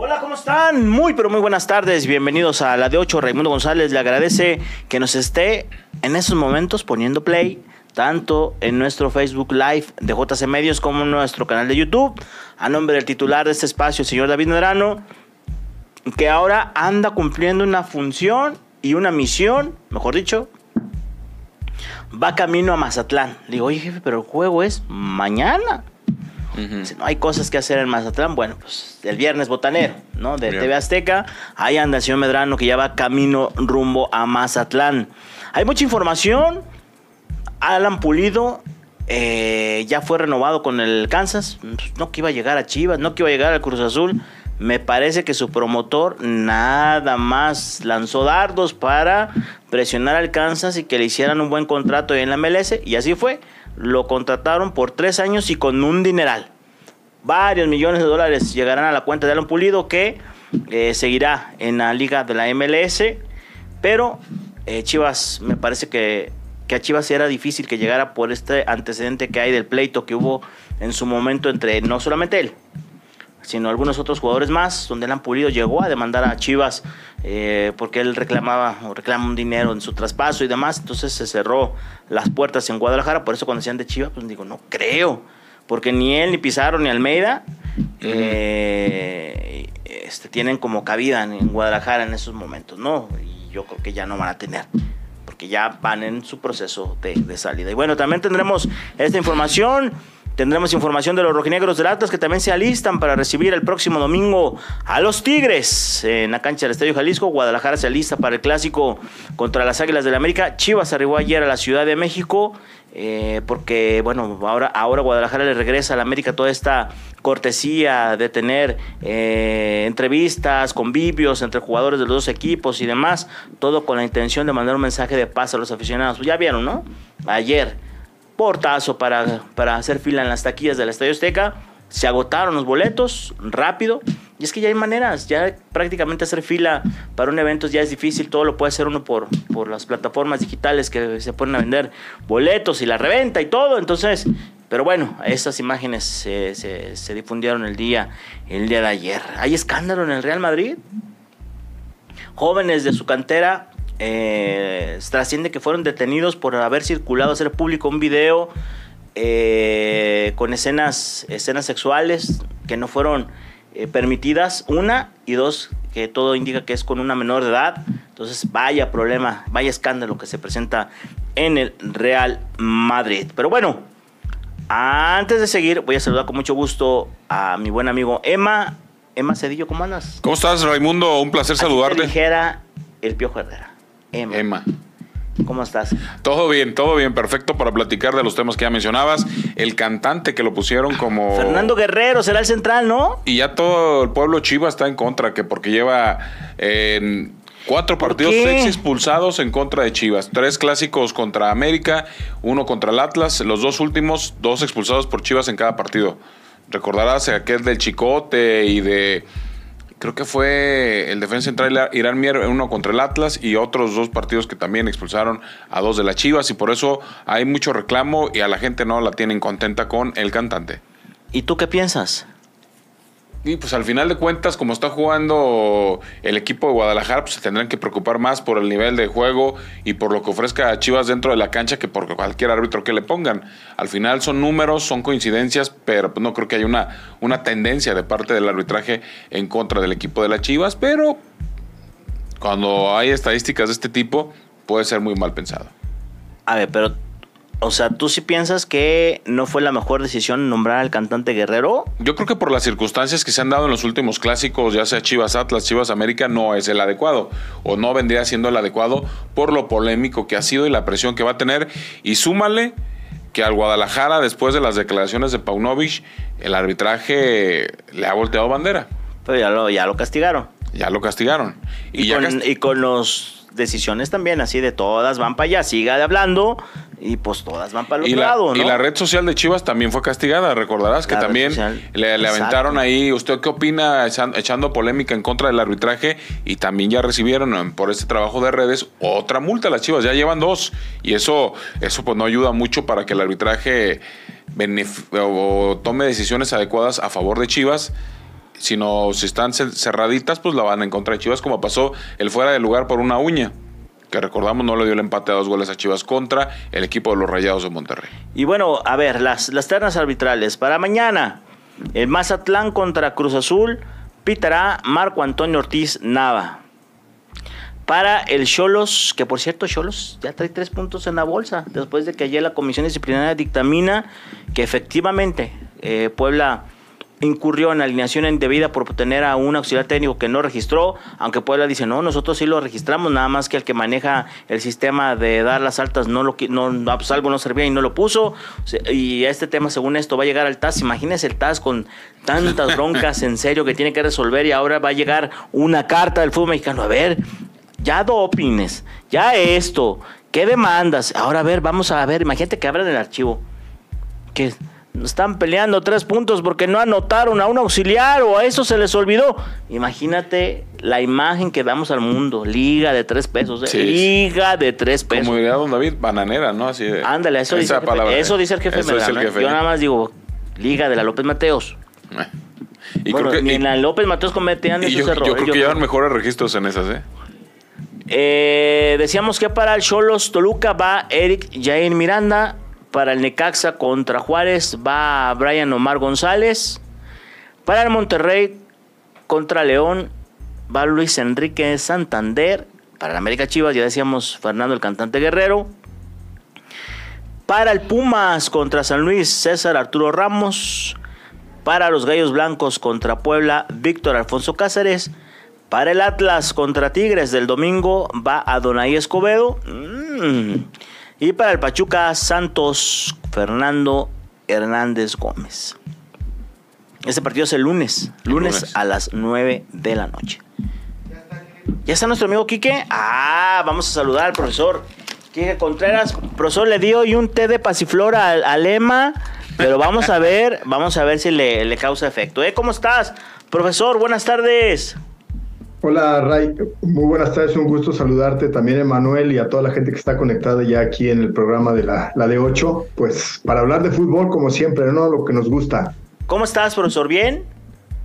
Hola, ¿cómo están? Muy, pero muy buenas tardes. Bienvenidos a la de 8. Raimundo González le agradece que nos esté en esos momentos poniendo play, tanto en nuestro Facebook Live de JC Medios como en nuestro canal de YouTube. A nombre del titular de este espacio, el señor David Medrano, que ahora anda cumpliendo una función y una misión, mejor dicho, va camino a Mazatlán. Le digo, oye jefe, pero el juego es mañana. Si no hay cosas que hacer en Mazatlán, bueno, pues el viernes botanero, ¿no? De TV Azteca. Ahí anda el señor Medrano que ya va camino rumbo a Mazatlán. Hay mucha información. Alan Pulido eh, ya fue renovado con el Kansas. No que iba a llegar a Chivas, no que iba a llegar al Cruz Azul. Me parece que su promotor nada más lanzó dardos para presionar al Kansas y que le hicieran un buen contrato en la MLS. Y así fue. Lo contrataron por tres años y con un dineral. Varios millones de dólares llegarán a la cuenta de Alan Pulido que eh, seguirá en la liga de la MLS. Pero eh, Chivas, me parece que, que a Chivas era difícil que llegara por este antecedente que hay del pleito que hubo en su momento entre no solamente él, sino algunos otros jugadores más, donde han Pulido llegó a demandar a Chivas eh, porque él reclamaba o reclama un dinero en su traspaso y demás, entonces se cerró las puertas en Guadalajara, por eso cuando decían de Chivas, pues digo, no creo, porque ni él, ni Pizarro, ni Almeida eh, este, tienen como cabida en Guadalajara en esos momentos, ¿no? Y yo creo que ya no van a tener porque ya van en su proceso de, de salida. Y bueno, también tendremos esta información. Tendremos información de los rojinegros del Atlas que también se alistan para recibir el próximo domingo a los Tigres en la cancha del Estadio Jalisco. Guadalajara se alista para el clásico contra las Águilas del la América. Chivas arribó ayer a la Ciudad de México. Eh, porque bueno, ahora, ahora Guadalajara le regresa a la América toda esta cortesía de tener eh, entrevistas, convivios entre jugadores de los dos equipos y demás, todo con la intención de mandar un mensaje de paz a los aficionados. Ya vieron, ¿no? Ayer portazo para, para hacer fila en las taquillas del Estadio Azteca. Se agotaron los boletos rápido. Y es que ya hay maneras, ya prácticamente hacer fila para un evento ya es difícil, todo lo puede hacer uno por, por las plataformas digitales que se ponen a vender boletos y la reventa y todo. Entonces, pero bueno, esas imágenes se, se, se difundieron el día, el día de ayer. ¿Hay escándalo en el Real Madrid? Jóvenes de su cantera eh, trasciende que fueron detenidos por haber circulado, hacer público un video eh, con escenas, escenas sexuales que no fueron eh, permitidas, una, y dos, que todo indica que es con una menor de edad. Entonces, vaya problema, vaya escándalo que se presenta en el Real Madrid. Pero bueno, antes de seguir, voy a saludar con mucho gusto a mi buen amigo Emma. Emma Cedillo, ¿cómo andas? ¿Cómo estás, Raimundo? Un placer saludarte. dijera el Piojo Herrera. Emma. Emma. ¿Cómo estás? Todo bien, todo bien, perfecto para platicar de los temas que ya mencionabas. El cantante que lo pusieron como. Fernando Guerrero será el central, ¿no? Y ya todo el pueblo Chiva está en contra, que porque lleva en cuatro partidos, seis expulsados en contra de Chivas. Tres clásicos contra América, uno contra el Atlas. Los dos últimos, dos expulsados por Chivas en cada partido. Recordarás aquel del Chicote y de creo que fue el defensa central Irán Mier, uno contra el Atlas y otros dos partidos que también expulsaron a dos de las Chivas y por eso hay mucho reclamo y a la gente no la tienen contenta con el cantante. ¿Y tú qué piensas? Y pues al final de cuentas, como está jugando el equipo de Guadalajara, pues se tendrán que preocupar más por el nivel de juego y por lo que ofrezca a Chivas dentro de la cancha que por cualquier árbitro que le pongan. Al final son números, son coincidencias, pero no creo que haya una, una tendencia de parte del arbitraje en contra del equipo de las Chivas, pero cuando hay estadísticas de este tipo, puede ser muy mal pensado. A ver, pero o sea, ¿tú sí piensas que no fue la mejor decisión nombrar al cantante Guerrero? Yo creo que por las circunstancias que se han dado en los últimos clásicos, ya sea Chivas Atlas, Chivas América, no es el adecuado. O no vendría siendo el adecuado por lo polémico que ha sido y la presión que va a tener. Y súmale que al Guadalajara, después de las declaraciones de Paunovic, el arbitraje le ha volteado bandera. Pero ya lo, ya lo castigaron. Ya lo castigaron. Y, ya con, y con los decisiones también, así de todas van para allá, siga hablando y pues todas van para el otro lado, ¿no? Y la red social de Chivas también fue castigada, recordarás que también le, aventaron ahí, ¿usted qué opina echando polémica en contra del arbitraje? Y también ya recibieron por este trabajo de redes otra multa las Chivas, ya llevan dos. Y eso, eso pues no ayuda mucho para que el arbitraje o tome decisiones adecuadas a favor de Chivas sino si están cerraditas, pues la van en contra de Chivas, como pasó el fuera de lugar por una uña que recordamos no le dio el empate a dos goles a Chivas contra el equipo de los Rayados de Monterrey. Y bueno, a ver, las, las ternas arbitrales. Para mañana, el Mazatlán contra Cruz Azul, pitará Marco Antonio Ortiz Nava. Para el Cholos, que por cierto, Cholos ya trae tres puntos en la bolsa, después de que ayer la Comisión Disciplinaria dictamina que efectivamente eh, Puebla incurrió en alineación indebida por tener a un auxiliar técnico que no registró, aunque Puebla dice, no, nosotros sí lo registramos, nada más que el que maneja el sistema de dar las altas no lo no, pues algo no servía y no lo puso, y este tema según esto va a llegar al TAS, imagínese el TAS con tantas broncas en serio que tiene que resolver y ahora va a llegar una carta del fútbol mexicano, a ver, ya dopines, ya esto, ¿qué demandas? Ahora a ver, vamos a ver, imagínate que abran el archivo, que están peleando tres puntos porque no anotaron a un auxiliar o a eso se les olvidó. Imagínate la imagen que damos al mundo. Liga de tres pesos. ¿eh? Liga de tres pesos. Como diría don David, bananera, ¿no? Así de, Ándale, eso, dice, eso dice el jefe. ¿eh? Yo nada más digo, Liga de la López Mateos. Eh. Y bueno, ni en la López Mateos cometían esos yo, errores. Yo creo que llevan mejores registros en esas, ¿eh? Eh, decíamos que para el Cholos Toluca va Eric Jair Miranda, para el Necaxa contra Juárez va Brian Omar González. Para el Monterrey contra León va Luis Enrique Santander. Para el América Chivas ya decíamos Fernando el cantante Guerrero. Para el Pumas contra San Luis César Arturo Ramos. Para los Gallos Blancos contra Puebla Víctor Alfonso Cáceres. Para el Atlas contra Tigres del domingo va Adonai Escobedo. Mm. Y para el Pachuca, Santos Fernando Hernández Gómez. Este partido es el lunes, lunes, a las 9 de la noche. ¿Ya está nuestro amigo Quique? Ah, vamos a saludar al profesor Quique Contreras. profesor le dio y un té de pasiflora al, Lema, pero vamos a ver, vamos a ver si le, le causa efecto. ¿Eh? ¿Cómo estás? Profesor, buenas tardes. Hola Ray, muy buenas tardes, un gusto saludarte también Emanuel y a toda la gente que está conectada ya aquí en el programa de la, la de 8, pues para hablar de fútbol como siempre, ¿no? Lo que nos gusta. ¿Cómo estás, profesor? ¿Bien?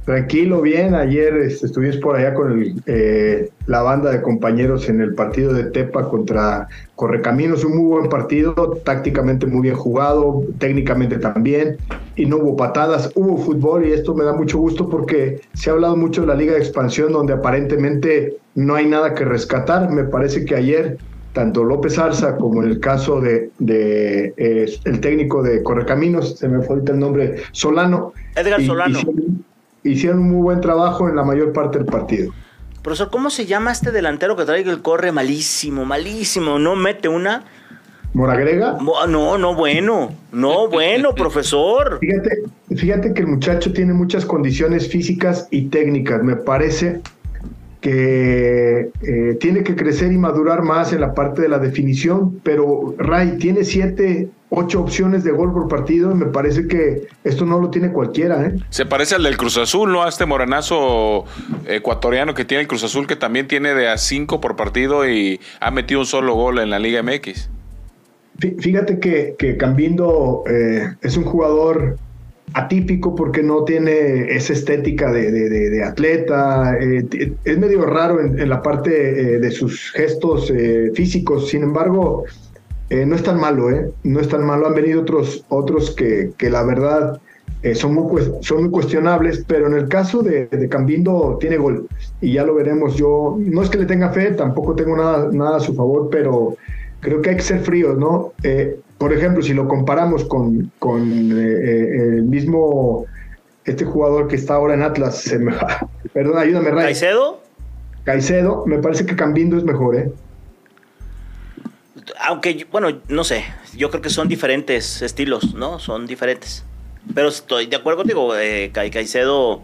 Tranquilo, bien. Ayer este, estuvimos por allá con el, eh, la banda de compañeros en el partido de Tepa contra Correcaminos. Un muy buen partido, tácticamente muy bien jugado, técnicamente también. Y no hubo patadas, hubo fútbol y esto me da mucho gusto porque se ha hablado mucho de la Liga de Expansión donde aparentemente no hay nada que rescatar. Me parece que ayer tanto López Arza como en el caso de, de eh, el técnico de Correcaminos, se me fue el nombre, Solano. Edgar Solano hicieron un muy buen trabajo en la mayor parte del partido. Profesor, ¿cómo se llama este delantero que trae el corre malísimo, malísimo? ¿No mete una? ¿Moragrega? No, no, bueno. No, bueno, profesor. Fíjate, fíjate que el muchacho tiene muchas condiciones físicas y técnicas. Me parece que eh, tiene que crecer y madurar más en la parte de la definición, pero Ray tiene siete ocho opciones de gol por partido y me parece que esto no lo tiene cualquiera. ¿eh? Se parece al del Cruz Azul, ¿no? A este morenazo ecuatoriano que tiene el Cruz Azul, que también tiene de a cinco por partido y ha metido un solo gol en la Liga MX. Fíjate que, que Cambindo eh, es un jugador atípico porque no tiene esa estética de, atleta, eh, es medio raro en, la parte eh, de sus gestos físicos, sin embargo, eh, no es tan malo, ¿eh? No es tan malo. Han venido otros, otros que, que la verdad eh, son, muy, son muy cuestionables, pero en el caso de, de, Cambindo tiene gol y ya lo veremos. Yo no es que le tenga fe, tampoco tengo nada, nada a su favor, pero creo que hay que ser fríos, ¿no? Eh, por ejemplo, si lo comparamos con, con el mismo, este jugador que está ahora en Atlas, perdón, ayúdame, Ray. ¿Caicedo? Caicedo, me parece que Cambindo es mejor, ¿eh? aunque, bueno, no sé, yo creo que son diferentes estilos, ¿no? Son diferentes. Pero estoy de acuerdo contigo, eh, Caicedo,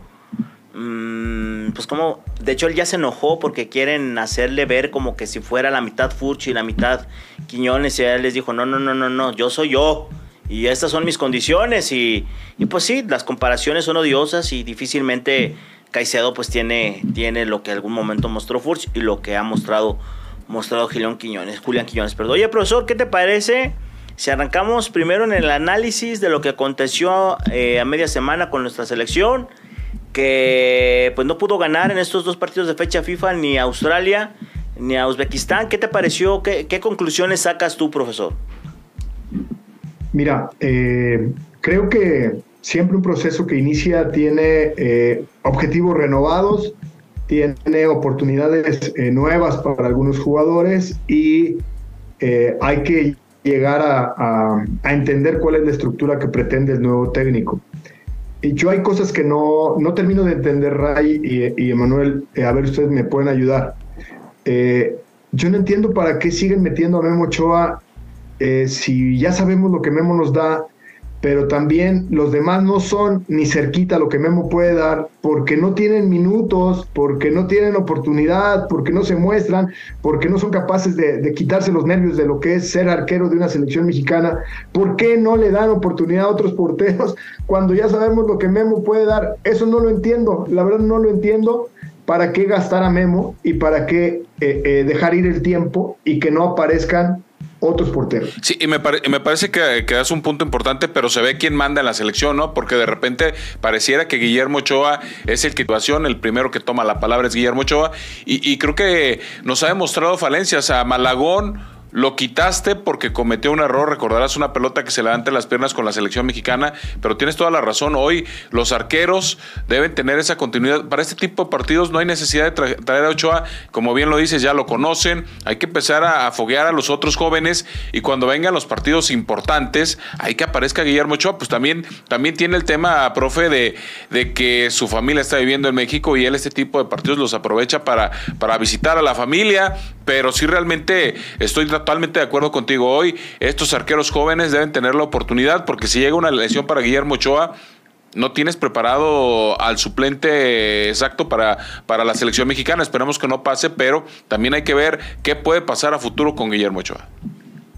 pues como, de hecho él ya se enojó porque quieren hacerle ver como que si fuera la mitad Furchi y la mitad Quiñones y él les dijo, no, no, no, no, no, yo soy yo. Y estas son mis condiciones y, y pues sí, las comparaciones son odiosas y difícilmente Caicedo pues tiene, tiene lo que algún momento mostró Furch y lo que ha mostrado mostrado Julián Quiñones, Julián Quiñones. Perdón. Oye, profesor, ¿qué te parece? Si arrancamos primero en el análisis de lo que aconteció eh, a media semana con nuestra selección que pues no pudo ganar en estos dos partidos de fecha FIFA ni a Australia ni a Uzbekistán. ¿Qué te pareció? ¿Qué, conclusiones sacas tú, profesor? Mira, eh, creo que siempre un proceso que inicia tiene eh, objetivos renovados, tiene oportunidades eh, nuevas para algunos jugadores y hay que llegar a, entender cuál es la estructura que pretende el nuevo técnico. Y yo hay cosas que no, no termino de entender, Ray y, Emanuel, a ver, ustedes me pueden ayudar. yo no entiendo para qué siguen metiendo a Memo Ochoa si ya sabemos lo que Memo nos da pero también los demás no son ni cerquita lo que Memo puede dar porque no tienen minutos, porque no tienen oportunidad, porque no se muestran, porque no son capaces de, quitarse los nervios de lo que es ser arquero de una selección mexicana. ¿Por qué no le dan oportunidad a otros porteros cuando ya sabemos lo que Memo puede dar? Eso no lo entiendo, la verdad no lo entiendo. ¿Para qué gastar a Memo y para qué eh, eh, dejar ir el tiempo y que no aparezcan otros porteros. Sí, y me, me parece que, que, un punto importante, pero se ve quién manda en la selección, ¿no? Porque de repente pareciera que Guillermo Ochoa es el que situación, el primero que toma la palabra es Guillermo Ochoa, y, y creo que nos ha demostrado falencias a Malagón lo quitaste porque cometió un error. Recordarás una pelota que se levanta en las piernas con la selección mexicana, pero tienes toda la razón. Hoy los arqueros deben tener esa continuidad. Para este tipo de partidos no hay necesidad de traer a Ochoa. Como bien lo dices, ya lo conocen. Hay que empezar a, foguear a los otros jóvenes y cuando vengan los partidos importantes, hay que aparezca Guillermo Ochoa. Pues también, también tiene el tema, profe, de, de que su familia está viviendo en México y él este tipo de partidos los aprovecha para, para visitar a la familia. Pero sí realmente estoy totalmente de acuerdo contigo. Hoy estos arqueros jóvenes deben tener la oportunidad porque si llega una lesión para Guillermo Ochoa, no tienes preparado al suplente exacto para, para la selección mexicana. Esperemos que no pase, pero también hay que ver qué puede pasar a futuro con Guillermo Ochoa.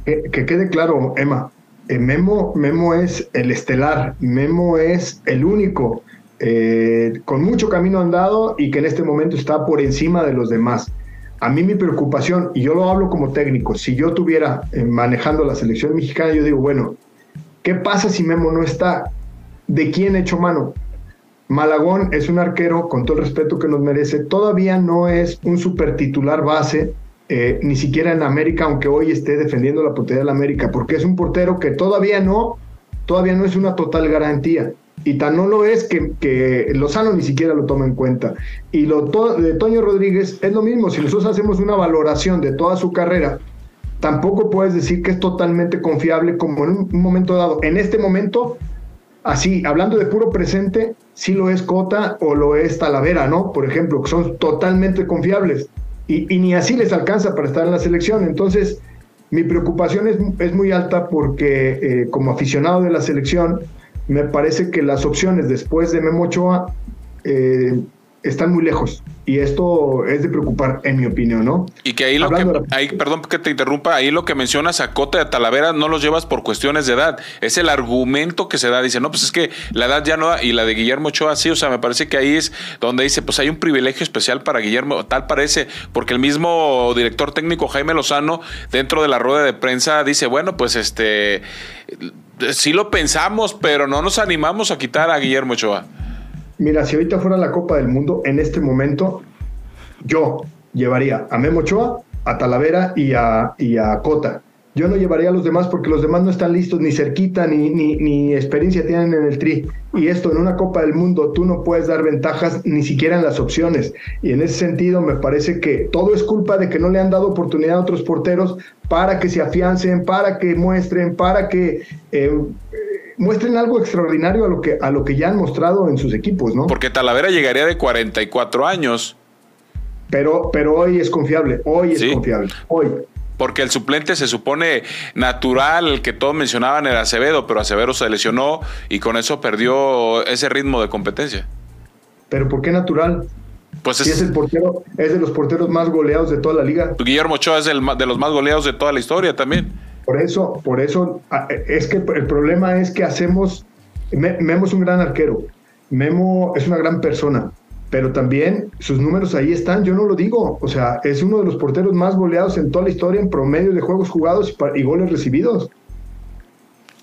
Que, quede claro, Emma, eh, Memo, Memo es el estelar, Memo es el único eh, con mucho camino andado y que en este momento está por encima de los demás. A mí mi preocupación, y yo lo hablo como técnico, si yo tuviera eh, manejando la selección mexicana, yo digo, bueno, ¿qué pasa si Memo no está? ¿De quién hecho mano? Malagón es un arquero, con todo el respeto que nos merece, todavía no es un super titular base, eh, ni siquiera en América, aunque hoy esté defendiendo la portería de la América, porque es un portero que todavía no, todavía no es una total garantía. Y tan no lo es que, que Lozano ni siquiera lo toma en cuenta. Y lo de Toño Rodríguez es lo mismo. Si nosotros hacemos una valoración de toda su carrera, tampoco puedes decir que es totalmente confiable como en un, momento dado. En este momento, así, hablando de puro presente, sí lo es Cota o lo es Talavera, ¿no? Por ejemplo, que son totalmente confiables. Y, ni así les alcanza para estar en la selección. Entonces, mi preocupación es, es muy alta porque eh, como aficionado de la selección, me parece que las opciones después de Memo Ochoa eh, están muy lejos. Y esto es de preocupar, en mi opinión, ¿no? Y que ahí lo que, ahí, perdón que te interrumpa, ahí lo que mencionas a Cota de Talavera no los llevas por cuestiones de edad. Es el argumento que se da. Dice, no, pues es que la edad ya no da, y la de Guillermo Ochoa sí, o sea, me parece que ahí es donde dice, pues hay un privilegio especial para Guillermo, tal parece, porque el mismo director técnico Jaime Lozano, dentro de la rueda de prensa, dice, bueno, pues este sí lo pensamos, pero no nos animamos a quitar a Guillermo Ochoa. Mira, si ahorita fuera la Copa del Mundo, en este momento, yo llevaría a Memo Ochoa, a Talavera y a, y a Cota. Yo no llevaría a los demás porque los demás no están listos ni cerquita ni, ni, ni, experiencia tienen en el tri. Y esto en una Copa del Mundo tú no puedes dar ventajas ni siquiera en las opciones. Y en ese sentido me parece que todo es culpa de que no le han dado oportunidad a otros porteros para que se afiancen, para que muestren, para que eh, muestren algo extraordinario a lo, que, a lo que ya han mostrado en sus equipos, ¿no? Porque Talavera llegaría de 44 años. Pero, pero hoy es confiable, hoy es confiable, hoy porque el suplente se supone natural, el que todos mencionaban era Acevedo, pero Acevedo se lesionó y con eso perdió ese ritmo de competencia. ¿Pero por qué natural? Pues es, el portero, es de los porteros más goleados de toda la liga. Guillermo Ochoa es el, de los más goleados de toda la historia también. Por eso, por eso, es que el problema es que hacemos, Memo es un gran arquero, Memo es una gran persona, pero también sus números ahí están, yo no lo digo, o sea, es uno de los porteros más goleados en toda la historia en promedio de juegos jugados y, goles recibidos.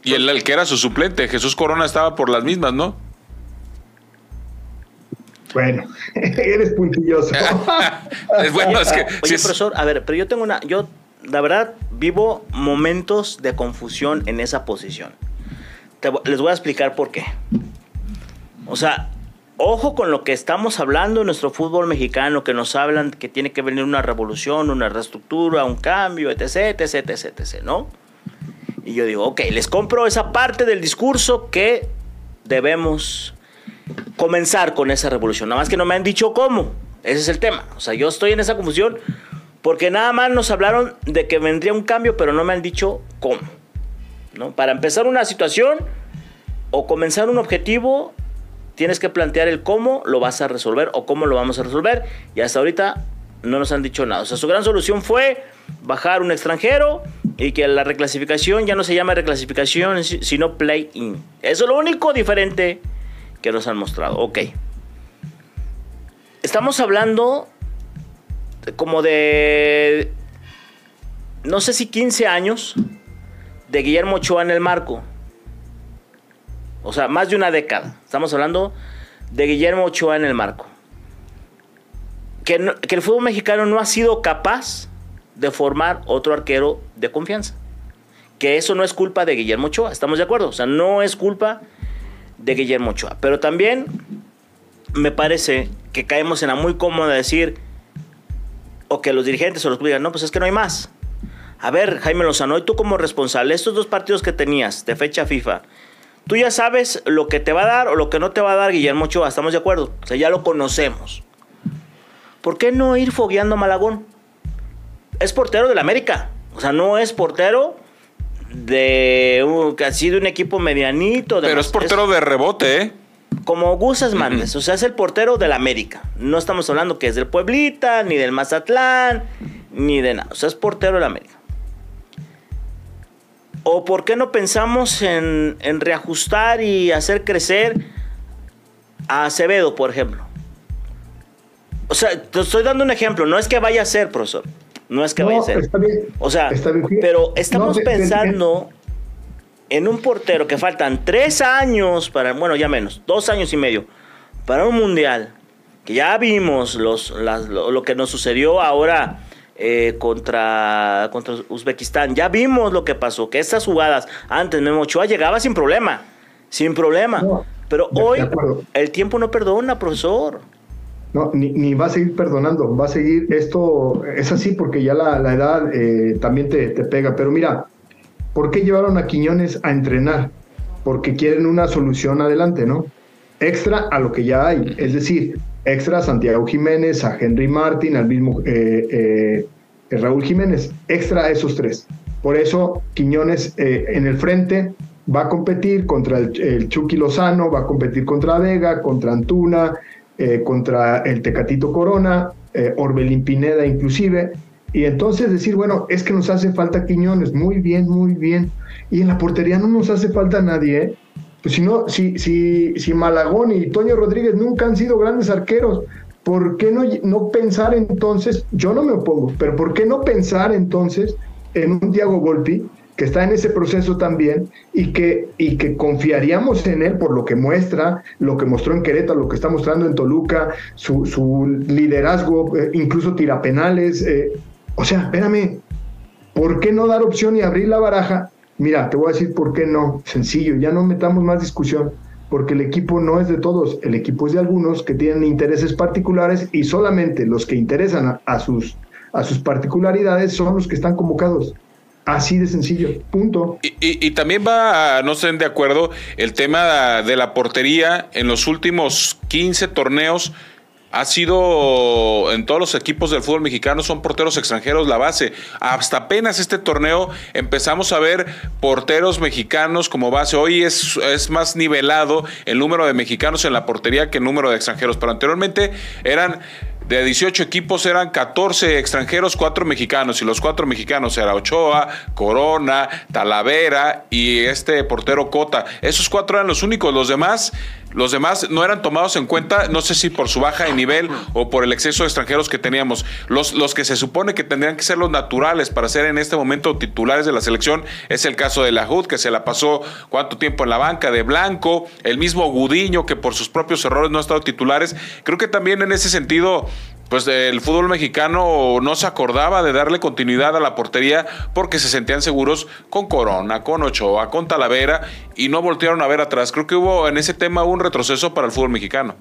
Y el, el, que era su suplente, Jesús Corona estaba por las mismas, ¿no? Bueno, eres puntilloso. bueno, es que. Oye, profesor, a ver, pero yo tengo una. Yo, la verdad, vivo momentos de confusión en esa posición. les voy a explicar por qué. O sea, ojo con lo que estamos hablando en nuestro fútbol mexicano, que nos hablan que tiene que venir una revolución, una reestructura, un cambio, etc, etc, etc, etc, ¿no? Y yo digo, ok, les compro esa parte del discurso que debemos comenzar con esa revolución. Nada más que no me han dicho cómo. Ese es el tema. O sea, yo estoy en esa confusión porque nada más nos hablaron de que vendría un cambio, pero no me han dicho cómo. ¿no? Para empezar una situación o comenzar un objetivo, tienes que plantear el cómo lo vas a resolver o cómo lo vamos a resolver. Y hasta ahorita no nos han dicho nada. O sea, su gran solución fue bajar un extranjero y que la reclasificación ya no se llama reclasificación, sino play-in. Eso es lo único diferente que nos han mostrado. Ok. Estamos hablando como de, no sé si 15 años de Guillermo Ochoa en el marco. O sea, más de una década. Estamos hablando de Guillermo Ochoa en el marco. Que, el fútbol mexicano no ha sido capaz de formar otro arquero de confianza. Que eso no es culpa de Guillermo Ochoa, estamos de acuerdo. O sea, no es culpa de Guillermo Ochoa. Pero también me parece que caemos en la muy cómoda de decir, o que los dirigentes o los digan, no, pues es que no hay más. A ver, Jaime Lozano, y tú como responsable, estos dos partidos que tenías de fecha FIFA, tú ya sabes lo que te va a dar o lo que no te va a dar Guillermo Ochoa, ¿estamos de acuerdo? O sea, ya lo conocemos. ¿Por qué no ir fogueando a Malagón? Es portero del América. O sea, no es portero de un, casi de un equipo medianito. Pero es portero de rebote, ¿eh? Como Gusas Mandes, o sea, es el portero del América. No estamos hablando que es del Pueblita, ni del Mazatlán, ni de nada. O sea, es portero del América. ¿O por qué no pensamos en, en reajustar y hacer crecer a Acevedo, por ejemplo? O sea, te estoy dando un ejemplo. No es que vaya a ser, profesor. No es que vaya a ser. O sea, pero estamos pensando en un portero que faltan tres años para, bueno, ya menos, dos años y medio para un mundial. Que ya vimos los, lo, que nos sucedió ahora eh, contra, contra Uzbekistán. Ya vimos lo que pasó, que estas jugadas antes Memo Ochoa llegaba sin problema, sin problema. pero hoy el tiempo no perdona, profesor. No, ni, va a seguir perdonando, va a seguir, esto es así porque ya la, edad eh, también te, pega, pero mira, ¿por qué llevaron a Quiñones a entrenar? Porque quieren una solución adelante, ¿no? Extra a lo que ya hay, es decir, extra a Santiago Jiménez, a Henry Martin, al mismo eh, eh, Raúl Jiménez, extra a esos tres. Por eso Quiñones en el frente va a competir contra el, el Chucky Lozano, va a competir contra Vega, contra Antuna, eh, contra el Tecatito Corona, eh, Orbelín Pineda inclusive, y entonces decir, bueno, es que nos hace falta Quiñones, muy bien, muy bien, y en la portería no nos hace falta nadie, ¿eh? Pues si no, si, si, si Malagón y Toño Rodríguez nunca han sido grandes arqueros, ¿por qué no, no pensar entonces, yo no me opongo, pero ¿por qué no pensar entonces en un Diego Golpi que está en ese proceso también y que, y que confiaríamos en él por lo que muestra, lo que mostró en Querétaro, lo que está mostrando en Toluca, su, su liderazgo, eh, incluso tirapenales. Eh, o sea, espérame, ¿por qué no dar opción y abrir la baraja? Mira, te voy a decir por qué no. Sencillo, ya no metamos más discusión, porque el equipo no es de todos, el equipo es de algunos que tienen intereses particulares y solamente los que interesan a sus, a sus particularidades son los que están convocados. Así de sencillo, punto. Y, también va, no estén de acuerdo, el tema de la portería en los últimos 15 torneos ha sido en todos los equipos del fútbol mexicano son porteros extranjeros la base. Hasta apenas este torneo empezamos a ver porteros mexicanos como base. Hoy es, es más nivelado el número de mexicanos en la portería que el número de extranjeros, pero anteriormente eran de 18 equipos eran 14 extranjeros, 4 mexicanos. Y los 4 mexicanos eran Ochoa, Corona, Talavera y este portero Cota. Esos cuatro eran los únicos. Los demás Los demás no eran tomados en cuenta, no sé si por su baja de nivel o por el exceso de extranjeros que teníamos. Los, los que se supone que tendrían que ser los naturales para ser en este momento titulares de la selección es el caso de la HUD, que se la pasó cuánto tiempo en la banca, de Blanco, el mismo Gudiño, que por sus propios errores no ha estado titulares. Creo que también en ese sentido pues el fútbol mexicano no se acordaba de darle continuidad a la portería porque se sentían seguros con Corona, con Ochoa, con Talavera y no voltearon a ver atrás. Creo que hubo en ese tema un retroceso para el fútbol mexicano.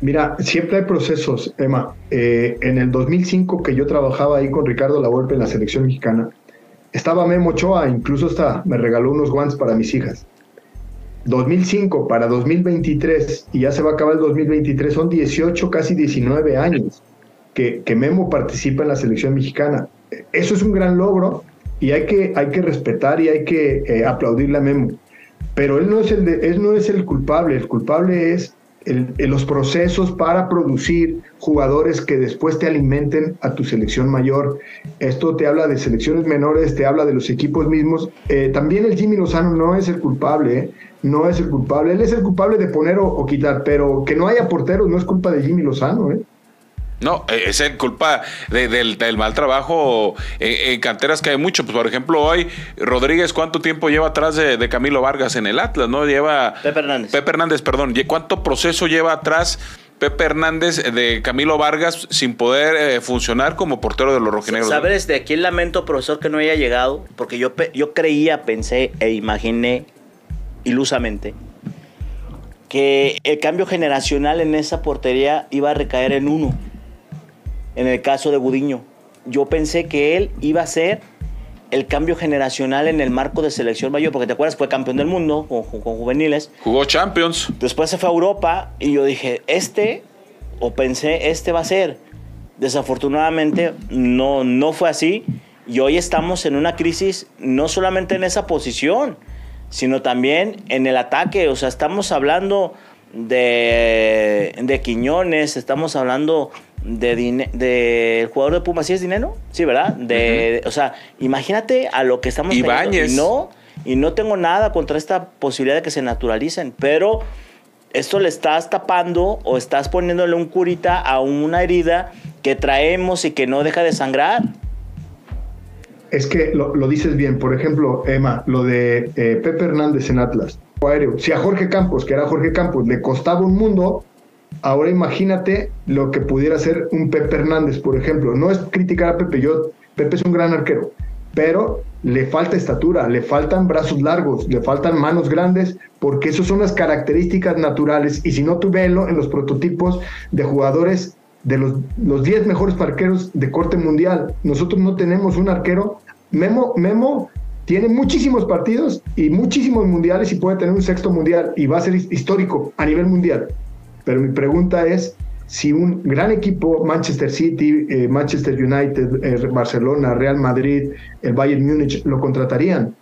Mira, siempre hay procesos, Emma. Eh, en el 2005 que yo trabajaba ahí con Ricardo Lavolpe en la selección mexicana, estaba Memo Ochoa, incluso hasta me regaló unos guantes para mis hijas. 2005 para 2023, y ya se va a acabar el 2023, son 18, casi 19 años que, Memo participa en la selección mexicana. Eso es un gran logro y hay que, hay que respetar y hay que eh, aplaudirle a Memo. Pero él no, es el él no es el culpable, el culpable es los procesos para producir jugadores que después te alimenten a tu selección mayor. Esto te habla de selecciones menores, te habla de los equipos mismos. Eh, también el Jimmy Lozano no es el culpable, ¿eh? No es el culpable. Él es el culpable de poner o, quitar, pero que no haya porteros no es culpa de Jimmy Lozano. ¿eh? No, eh, es culpa del, mal trabajo en, canteras que hay mucho. Pues, por ejemplo, hoy Rodríguez, ¿cuánto tiempo lleva atrás de, Camilo Vargas en el Atlas? ¿No? Lleva. Pepe Hernández. Pepe Hernández, perdón. ¿Cuánto proceso lleva atrás Pepe Hernández de Camilo Vargas sin poder eh, funcionar como portero de los rojinegros? ¿Sabes? De aquí el lamento, profesor, que no haya llegado, porque yo, yo creía, pensé e imaginé ilusamente que el cambio generacional en esa portería iba a recaer en uno en el caso de Gudiño. Yo pensé que él iba a ser el cambio generacional en el marco de selección mayor, porque te acuerdas, fue campeón del mundo con, juveniles. Jugó Champions. Después se fue a Europa y yo dije, este, o pensé, este va a ser. Desafortunadamente no, no fue así y hoy estamos en una crisis no solamente en esa posición, sino también en el ataque. O sea, estamos hablando de, de Quiñones, estamos hablando de, de jugador de Pumas, ¿sí es dinero? Sí, ¿verdad? De, O sea, imagínate a lo que estamos Y no, y no tengo nada contra esta posibilidad de que se naturalicen, pero esto le estás tapando o estás poniéndole un curita a una herida que traemos y que no deja de sangrar. Es que lo, dices bien, por ejemplo, Emma, lo de eh, Pepe Hernández en Atlas. Si a Jorge Campos, que era Jorge Campos, le costaba un mundo, Ahora imagínate lo que pudiera ser un Pepe Hernández, por ejemplo. No es criticar a Pepe, yo, Pepe es un gran arquero, pero le falta estatura, le faltan brazos largos, le faltan manos grandes, porque esas son las características naturales. Y si no, tú velo en los prototipos de jugadores de los, los 10 mejores arqueros de corte mundial. Nosotros no tenemos un arquero. Memo, Memo tiene muchísimos partidos y muchísimos mundiales y puede tener un sexto mundial y va a ser histórico a nivel mundial. Pero mi pregunta es si un gran equipo, Manchester City, eh, Manchester United, eh, Barcelona, Real Madrid, el Bayern Múnich, lo contratarían.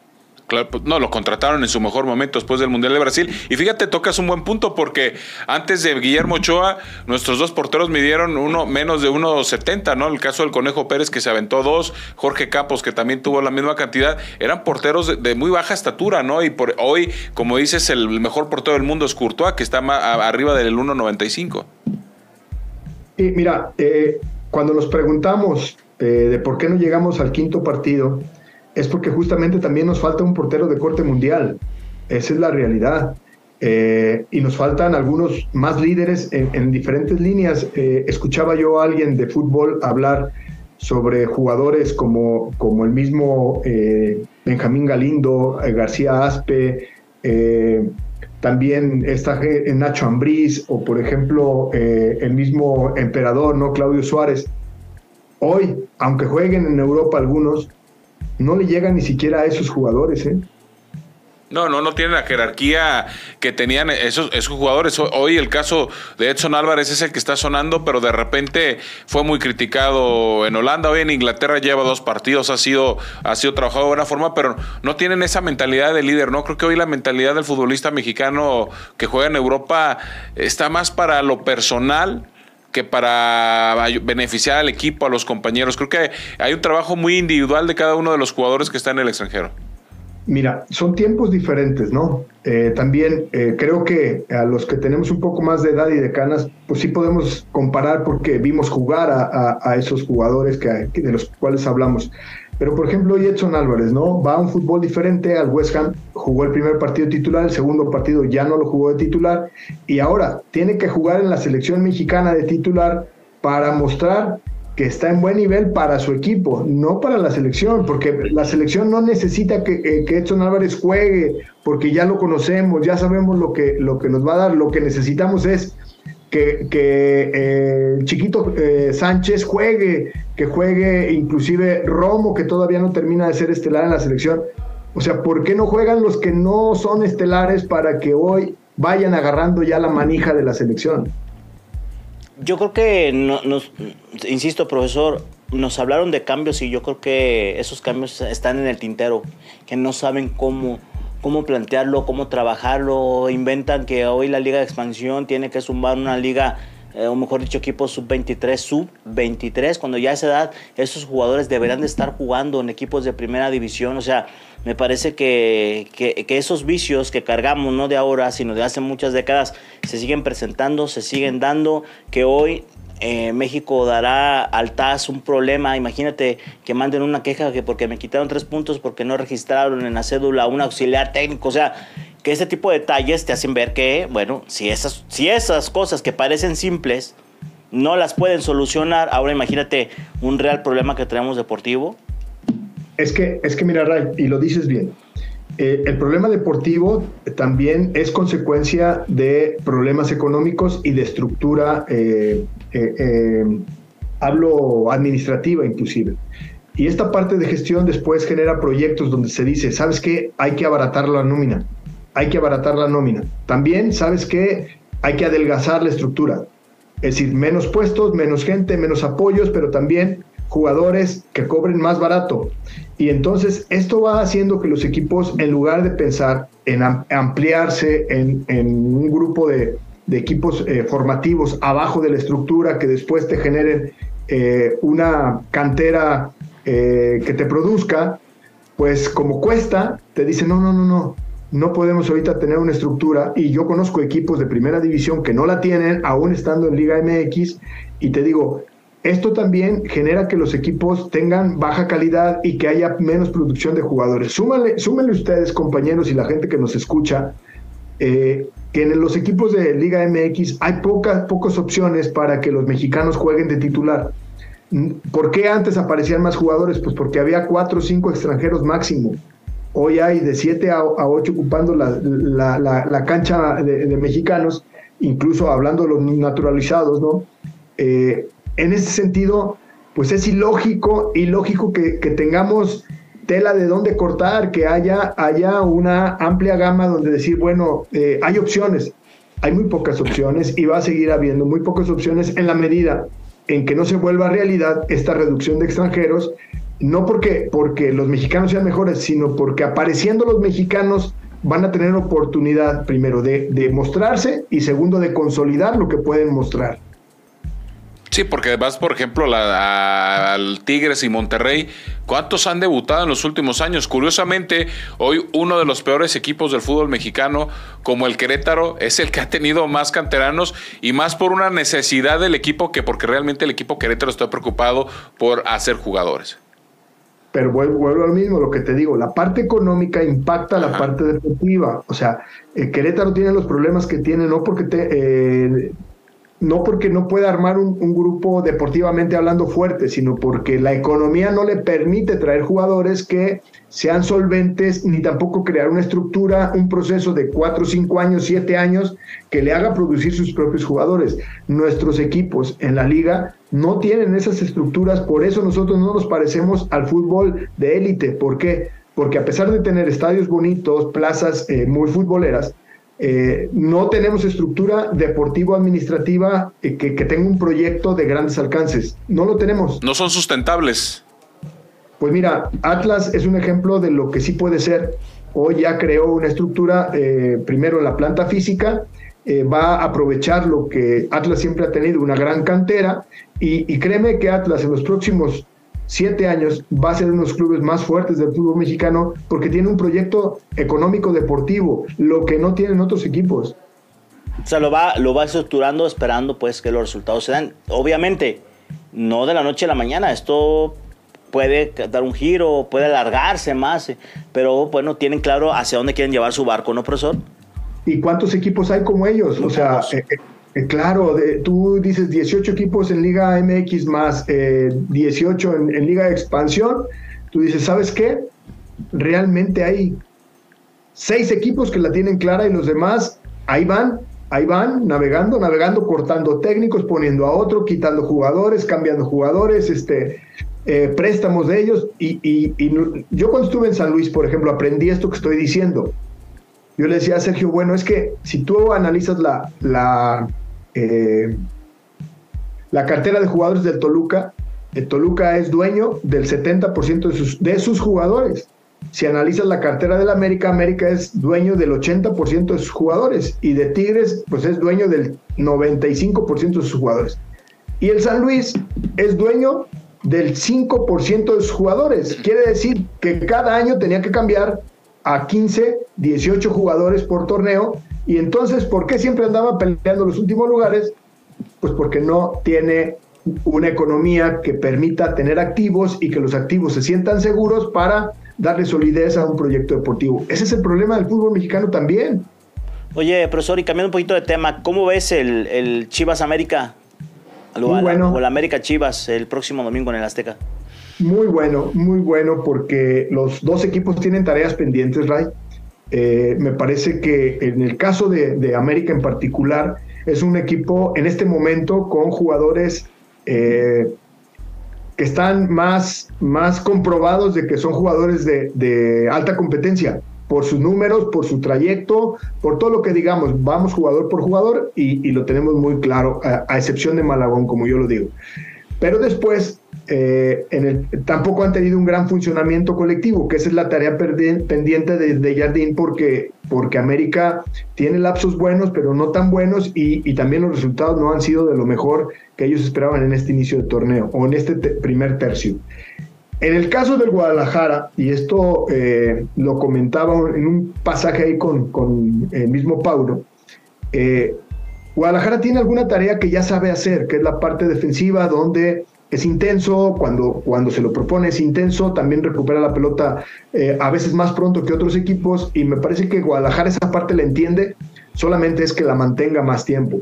Pues, no, lo contrataron en su mejor momento después del Mundial de Brasil. Y fíjate, tocas un buen punto porque antes de Guillermo Ochoa, nuestros dos porteros midieron uno menos de 1.70, ¿no? El caso del Conejo Pérez que se aventó dos, Jorge Campos que también tuvo la misma cantidad, eran porteros de, muy baja estatura, ¿no? Y por hoy, como dices, el mejor portero del mundo es Courtois, que está arriba del 1.95. Y mira, eh, cuando nos preguntamos eh, de por qué no llegamos al quinto partido, es porque justamente también nos falta un portero de corte mundial. Esa es la realidad. Eh, y nos faltan algunos más líderes en, diferentes líneas. Eh, escuchaba yo a alguien de fútbol hablar sobre jugadores como, como el mismo eh, Benjamín Galindo, García Aspe, también está Nacho Ambriz o por ejemplo el mismo emperador, ¿no? Claudio Suárez. Hoy, aunque jueguen en Europa algunos, no le llega ni siquiera a esos jugadores, ¿eh? No, no, no tiene la jerarquía que tenían esos, esos jugadores. Hoy el caso de Edson Álvarez es el que está sonando, pero de repente fue muy criticado en Holanda. Hoy en Inglaterra lleva dos partidos, ha sido, ha sido trabajado de buena forma, pero no tienen esa mentalidad de líder. No creo que hoy la mentalidad del futbolista mexicano que juega en Europa está más para lo personal que para beneficiar al equipo, a los compañeros. Creo que hay un trabajo muy individual de cada uno de los jugadores que están en el extranjero. Mira, son tiempos diferentes, ¿no? Eh, también eh, creo que a los que tenemos un poco más de edad y de canas, pues sí podemos comparar porque vimos jugar a, esos jugadores que, de los cuales hablamos. Pero por ejemplo, Edson Álvarez, ¿no? Va a un fútbol diferente al West Ham, jugó el primer partido titular, el segundo partido ya no lo jugó de titular y ahora tiene que jugar en la selección mexicana de titular para mostrar que está en buen nivel para su equipo, no para la selección, porque la selección no necesita que, eh, que Edson Álvarez juegue, porque ya lo conocemos, ya sabemos lo que, lo que nos va a dar, lo que necesitamos es que, que eh, Chiquito eh, Sánchez juegue, que juegue inclusive Romo, que todavía no termina de ser estelar en la selección. O sea, ¿por qué no juegan los que no son estelares para que hoy vayan agarrando ya la manija de la selección? Yo creo que, nos, insisto, profesor, nos hablaron de cambios y yo creo que esos cambios están en el tintero, que no saben cómo, cómo plantearlo, cómo trabajarlo. Inventan que hoy la liga de expansión tiene que sumar una liga eh, o mejor dicho, equipos sub-23, sub-23, cuando ya a esa edad esos jugadores deberán de estar jugando en equipos de primera división. O sea, me parece que, que, esos vicios que cargamos, no de ahora, sino de hace muchas décadas, se siguen presentando, se siguen dando, que hoy eh, México dará al TAS un problema. Imagínate que manden una queja que porque me quitaron tres puntos porque no registraron en la cédula un auxiliar técnico. O sea, que ese tipo de detalles te hacen ver que, bueno, si esas, si esas cosas que parecen simples no las pueden solucionar, ahora imagínate un real problema que tenemos deportivo. Es que, es que mira, Ray, y lo dices bien, eh, el problema deportivo también es consecuencia de problemas económicos y de estructura, eh, eh, hablo administrativa inclusive. Y esta parte de gestión después genera proyectos donde se dice, ¿sabes qué? Hay que abaratar la nómina hay que abaratar la nómina. También, ¿sabes que Hay que adelgazar la estructura. Es decir, menos puestos, menos gente, menos apoyos, pero también jugadores que cobren más barato. Y entonces esto va haciendo que los equipos, en lugar de pensar en ampliarse en, un grupo de, equipos eh, formativos abajo de la estructura que después te generen eh, una cantera eh, que te produzca, pues como cuesta, te dicen, no, no, no, no, no podemos ahorita tener una estructura y yo conozco equipos de primera división que no la tienen, aún estando en Liga MX, y te digo, esto también genera que los equipos tengan baja calidad y que haya menos producción de jugadores. Súmale, súmenle ustedes, compañeros, y la gente que nos escucha, eh, que en los equipos de Liga MX hay pocas, pocas opciones para que los mexicanos jueguen de titular. ¿Por qué antes aparecían más jugadores? Pues porque había cuatro o cinco extranjeros máximo. Hoy hay de 7 a 8 ocupando la, cancha de, mexicanos, incluso hablando de los naturalizados, ¿no? Eh, en ese sentido, pues es ilógico, ilógico que, que tengamos tela de dónde cortar, que haya, haya una amplia gama donde decir, bueno, eh, hay opciones, hay muy pocas opciones y va a seguir habiendo muy pocas opciones en la medida en que no se vuelva realidad esta reducción de extranjeros no porque, porque los mexicanos sean mejores, sino porque apareciendo los mexicanos van a tener oportunidad, primero, de, mostrarse y segundo, de consolidar lo que pueden mostrar. Sí, porque vas, por ejemplo, al Tigres y Monterrey. ¿Cuántos han debutado en los últimos años? Curiosamente, hoy uno de los peores equipos del fútbol mexicano, como el Querétaro, es el que ha tenido más canteranos y más por una necesidad del equipo que porque realmente el equipo Querétaro está preocupado por hacer jugadores pero vuelvo, a lo mismo, lo que te digo, la parte económica impacta la parte deportiva. O sea, eh, Querétaro tiene los problemas que tiene, no porque te, eh, no porque no pueda armar un, grupo deportivamente hablando fuerte, sino porque la economía no le permite traer jugadores que sean solventes, ni tampoco crear una estructura, un proceso de cuatro, cinco años, siete años que le haga producir sus propios jugadores. Nuestros equipos en la liga no tienen esas estructuras, por eso nosotros no nos parecemos al fútbol de élite. ¿Por qué? Porque a pesar de tener estadios bonitos, plazas eh, muy futboleras, eh, no tenemos estructura deportivo-administrativa eh, que, tenga un proyecto de grandes alcances. No lo tenemos. No son sustentables. Pues mira, Atlas es un ejemplo de lo que sí puede ser. Hoy ya creó una estructura, eh, primero la planta física, va a aprovechar lo que Atlas siempre ha tenido, una gran cantera, y, y créeme que Atlas en los próximos siete años va a ser uno de los clubes más fuertes del fútbol mexicano porque tiene un proyecto económico deportivo, lo que no tienen otros equipos. O sea, lo va, lo va estructurando esperando pues que los resultados se dan. Obviamente, no de la noche a la mañana, esto puede dar un giro, puede alargarse más, pero bueno, tienen claro hacia dónde quieren llevar su barco, ¿no, profesor? ¿Y cuántos equipos hay como ellos? O sea, eh, eh, claro, tú dices 18 equipos en Liga MX más 18 en, en Liga de Expansión, tú dices, ¿sabes qué? Realmente hay seis equipos que la tienen clara y los demás ahí van ahí van, navegando, navegando, cortando técnicos, poniendo a otro, quitando jugadores, cambiando jugadores, este, eh, préstamos de ellos. Y, yo cuando estuve en San Luis, por ejemplo, aprendí esto que estoy diciendo. Yo le decía a Sergio, bueno, es que si tú analizas la, eh, la cartera de jugadores del Toluca, el Toluca es dueño del 70% de sus, de sus jugadores. Si analizas la cartera del América, América es dueño del 80% de sus jugadores y de Tigres, pues es dueño del 95% de sus jugadores. Y el San Luis es dueño del 5% de sus jugadores. Quiere decir que cada año tenía que cambiar a 15, 18 jugadores por torneo. Y entonces, ¿por qué siempre andaba peleando los últimos lugares? Pues porque no tiene una economía que permita tener activos y que los activos se sientan seguros para darle solidez a un proyecto deportivo. Ese es el problema del fútbol mexicano también. Oye, profesor, y cambiando un poquito de tema, ¿cómo ves el, Chivas América? Muy bueno. O el América Chivas el próximo domingo en el Azteca. Muy bueno, muy bueno, porque los dos equipos tienen tareas pendientes, Ray. Eh, me parece que en el caso de, América en particular, es un equipo en este momento con jugadores eh, que están más, más comprobados de que son jugadores de, alta competencia, por sus números, por su trayecto, por todo lo que digamos, vamos jugador por jugador y, lo tenemos muy claro, a, excepción de Malagón, como yo lo digo. Pero después, eh, tampoco han tenido un gran funcionamiento colectivo, que esa es la tarea pendiente de, Jardín, porque, porque América tiene lapsos buenos, pero no tan buenos, y, y, también los resultados no han sido de lo mejor que ellos esperaban en este inicio de torneo o en este primer tercio. En el caso del Guadalajara, y esto eh, lo comentaba en un pasaje ahí con, con el mismo Paulo, eh, Guadalajara tiene alguna tarea que ya sabe hacer, que es la parte defensiva, donde es intenso, cuando, cuando se lo propone es intenso, también recupera la pelota eh, a veces más pronto que otros equipos, y me parece que Guadalajara esa parte la entiende, solamente es que la mantenga más tiempo.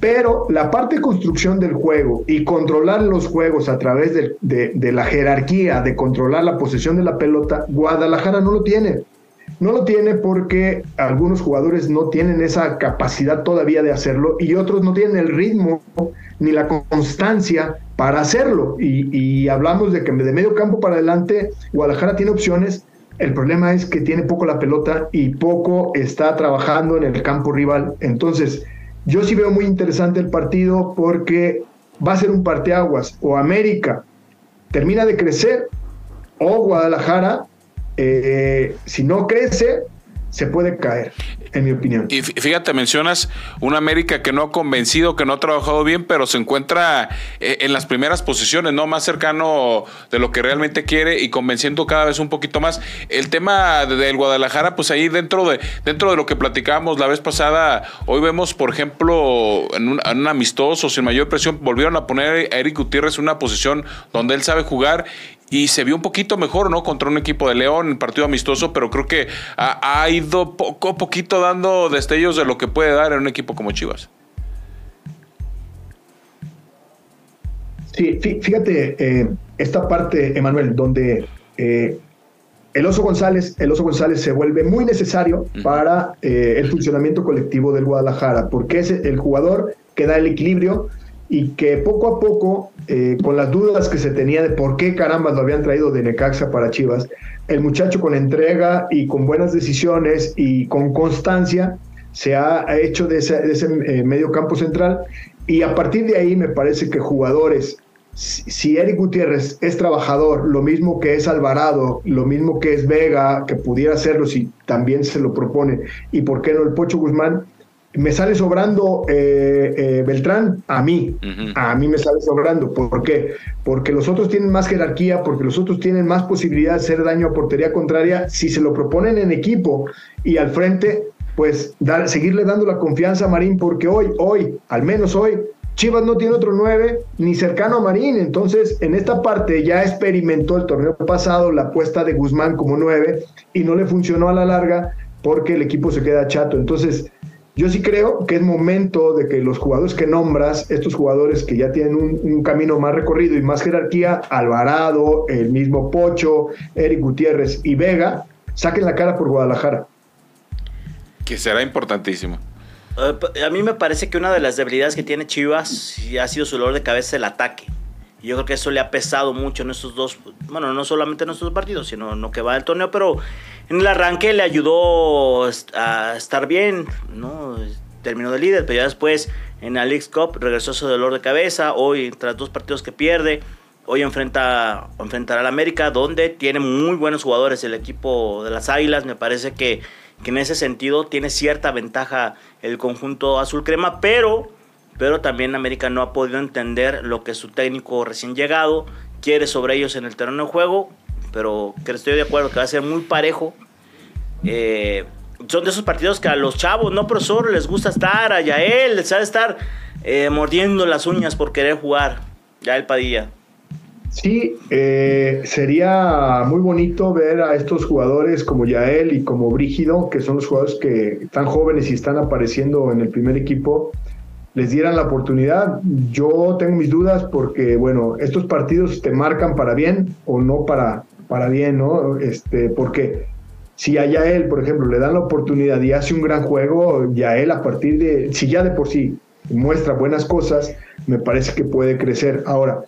Pero la parte de construcción del juego y controlar los juegos a través de, la jerarquía, de controlar la posesión de la pelota, Guadalajara no lo tiene. No lo tiene porque algunos jugadores no tienen esa capacidad todavía de hacerlo y otros no tienen el ritmo ni la constancia para hacerlo. Y, hablamos de que de medio campo para adelante Guadalajara tiene opciones, el problema es que tiene poco la pelota y poco está trabajando en el campo rival. Entonces, yo sí veo muy interesante el partido porque va a ser un parteaguas. O América termina de crecer o Guadalajara, eh, si no crece, se puede caer, en mi opinión. Y fíjate, mencionas una América que no ha convencido, que no ha trabajado bien, pero se encuentra eh, en las primeras posiciones, ¿no? Más cercano de lo que realmente quiere y convenciendo cada vez un poquito más. El tema del Guadalajara, pues ahí dentro de, dentro de lo que platicábamos la vez pasada, hoy vemos, por ejemplo, en un, en un amistoso, sin mayor presión, volvieron a poner a Eric Gutiérrez en una posición donde él sabe jugar y se vio un poquito mejor, ¿no? Contra un equipo de León, en partido amistoso, pero creo que ha, ido poco a poquito dando destellos de lo que puede dar en un equipo como Chivas. Sí, fíjate, eh, esta parte, Emanuel, donde eh, el Oso González, el Oso González se vuelve muy necesario para eh, el funcionamiento colectivo del Guadalajara, porque es el jugador que da el equilibrio, y que poco a poco, eh, con las dudas que se tenía de por qué caramba lo habían traído de Necaxa para Chivas, el muchacho con entrega y con buenas decisiones y con constancia se ha hecho de ese, eh, medio campo central. Y a partir de ahí me parece que jugadores, si Eric Gutiérrez es trabajador, lo mismo que es Alvarado, lo mismo que es Vega, que pudiera hacerlo si también se lo propone, y por qué no el Pocho Guzmán, me sale sobrando eh, eh, Beltrán, a mí, a mí me sale sobrando. ¿Por qué? Porque los otros tienen más jerarquía, porque los otros tienen más posibilidad de hacer daño a portería contraria. Si se lo proponen en equipo y al frente, pues dar, seguirle dando la confianza a Marín, porque hoy, hoy, al menos hoy, Chivas no tiene otro 9 ni cercano a Marín. Entonces, en esta parte ya experimentó el torneo pasado la apuesta de Guzmán como 9 y no le funcionó a la larga porque el equipo se queda chato. Entonces, yo sí creo que es momento de que los jugadores que nombras, estos jugadores que ya tienen un, camino más recorrido y más jerarquía, Alvarado, el mismo Pocho, Eric Gutiérrez y Vega, saquen la cara por Guadalajara. Que será importantísimo. Eh, a mí me parece que una de las debilidades que tiene Chivas ha sido su dolor de cabeza el ataque. Y yo creo que eso le ha pesado mucho en estos dos, bueno, no solamente en estos dos partidos, sino en lo que va del torneo, pero en el arranque le ayudó a estar bien, ¿no? Terminó de líder, pero ya después en la League Cup regresó ese dolor de cabeza. Hoy, tras dos partidos que pierde, hoy enfrenta, enfrentará al América, donde tiene muy buenos jugadores el equipo de las Águilas. Me parece que, que en ese sentido tiene cierta ventaja el conjunto azul crema, pero, pero también América no ha podido entender lo que su técnico recién llegado quiere sobre ellos en el terreno de juego pero que estoy de acuerdo que va a ser muy parejo. Eh, son de esos partidos que a los chavos, no profesor, les gusta estar, a Yael les sabe estar eh, mordiendo las uñas por querer jugar. Yael Padilla. Sí, eh, sería muy bonito ver a estos jugadores como Yael y como Brígido, que son los jugadores que están jóvenes y están apareciendo en el primer equipo, les dieran la oportunidad. Yo tengo mis dudas porque, bueno, estos partidos te marcan para bien o no para, para bien, ¿no? Este, porque si a Yael, por ejemplo, le dan la oportunidad y hace un gran juego, Yael a partir de, si ya de por sí muestra buenas cosas, me parece que puede crecer. Ahora,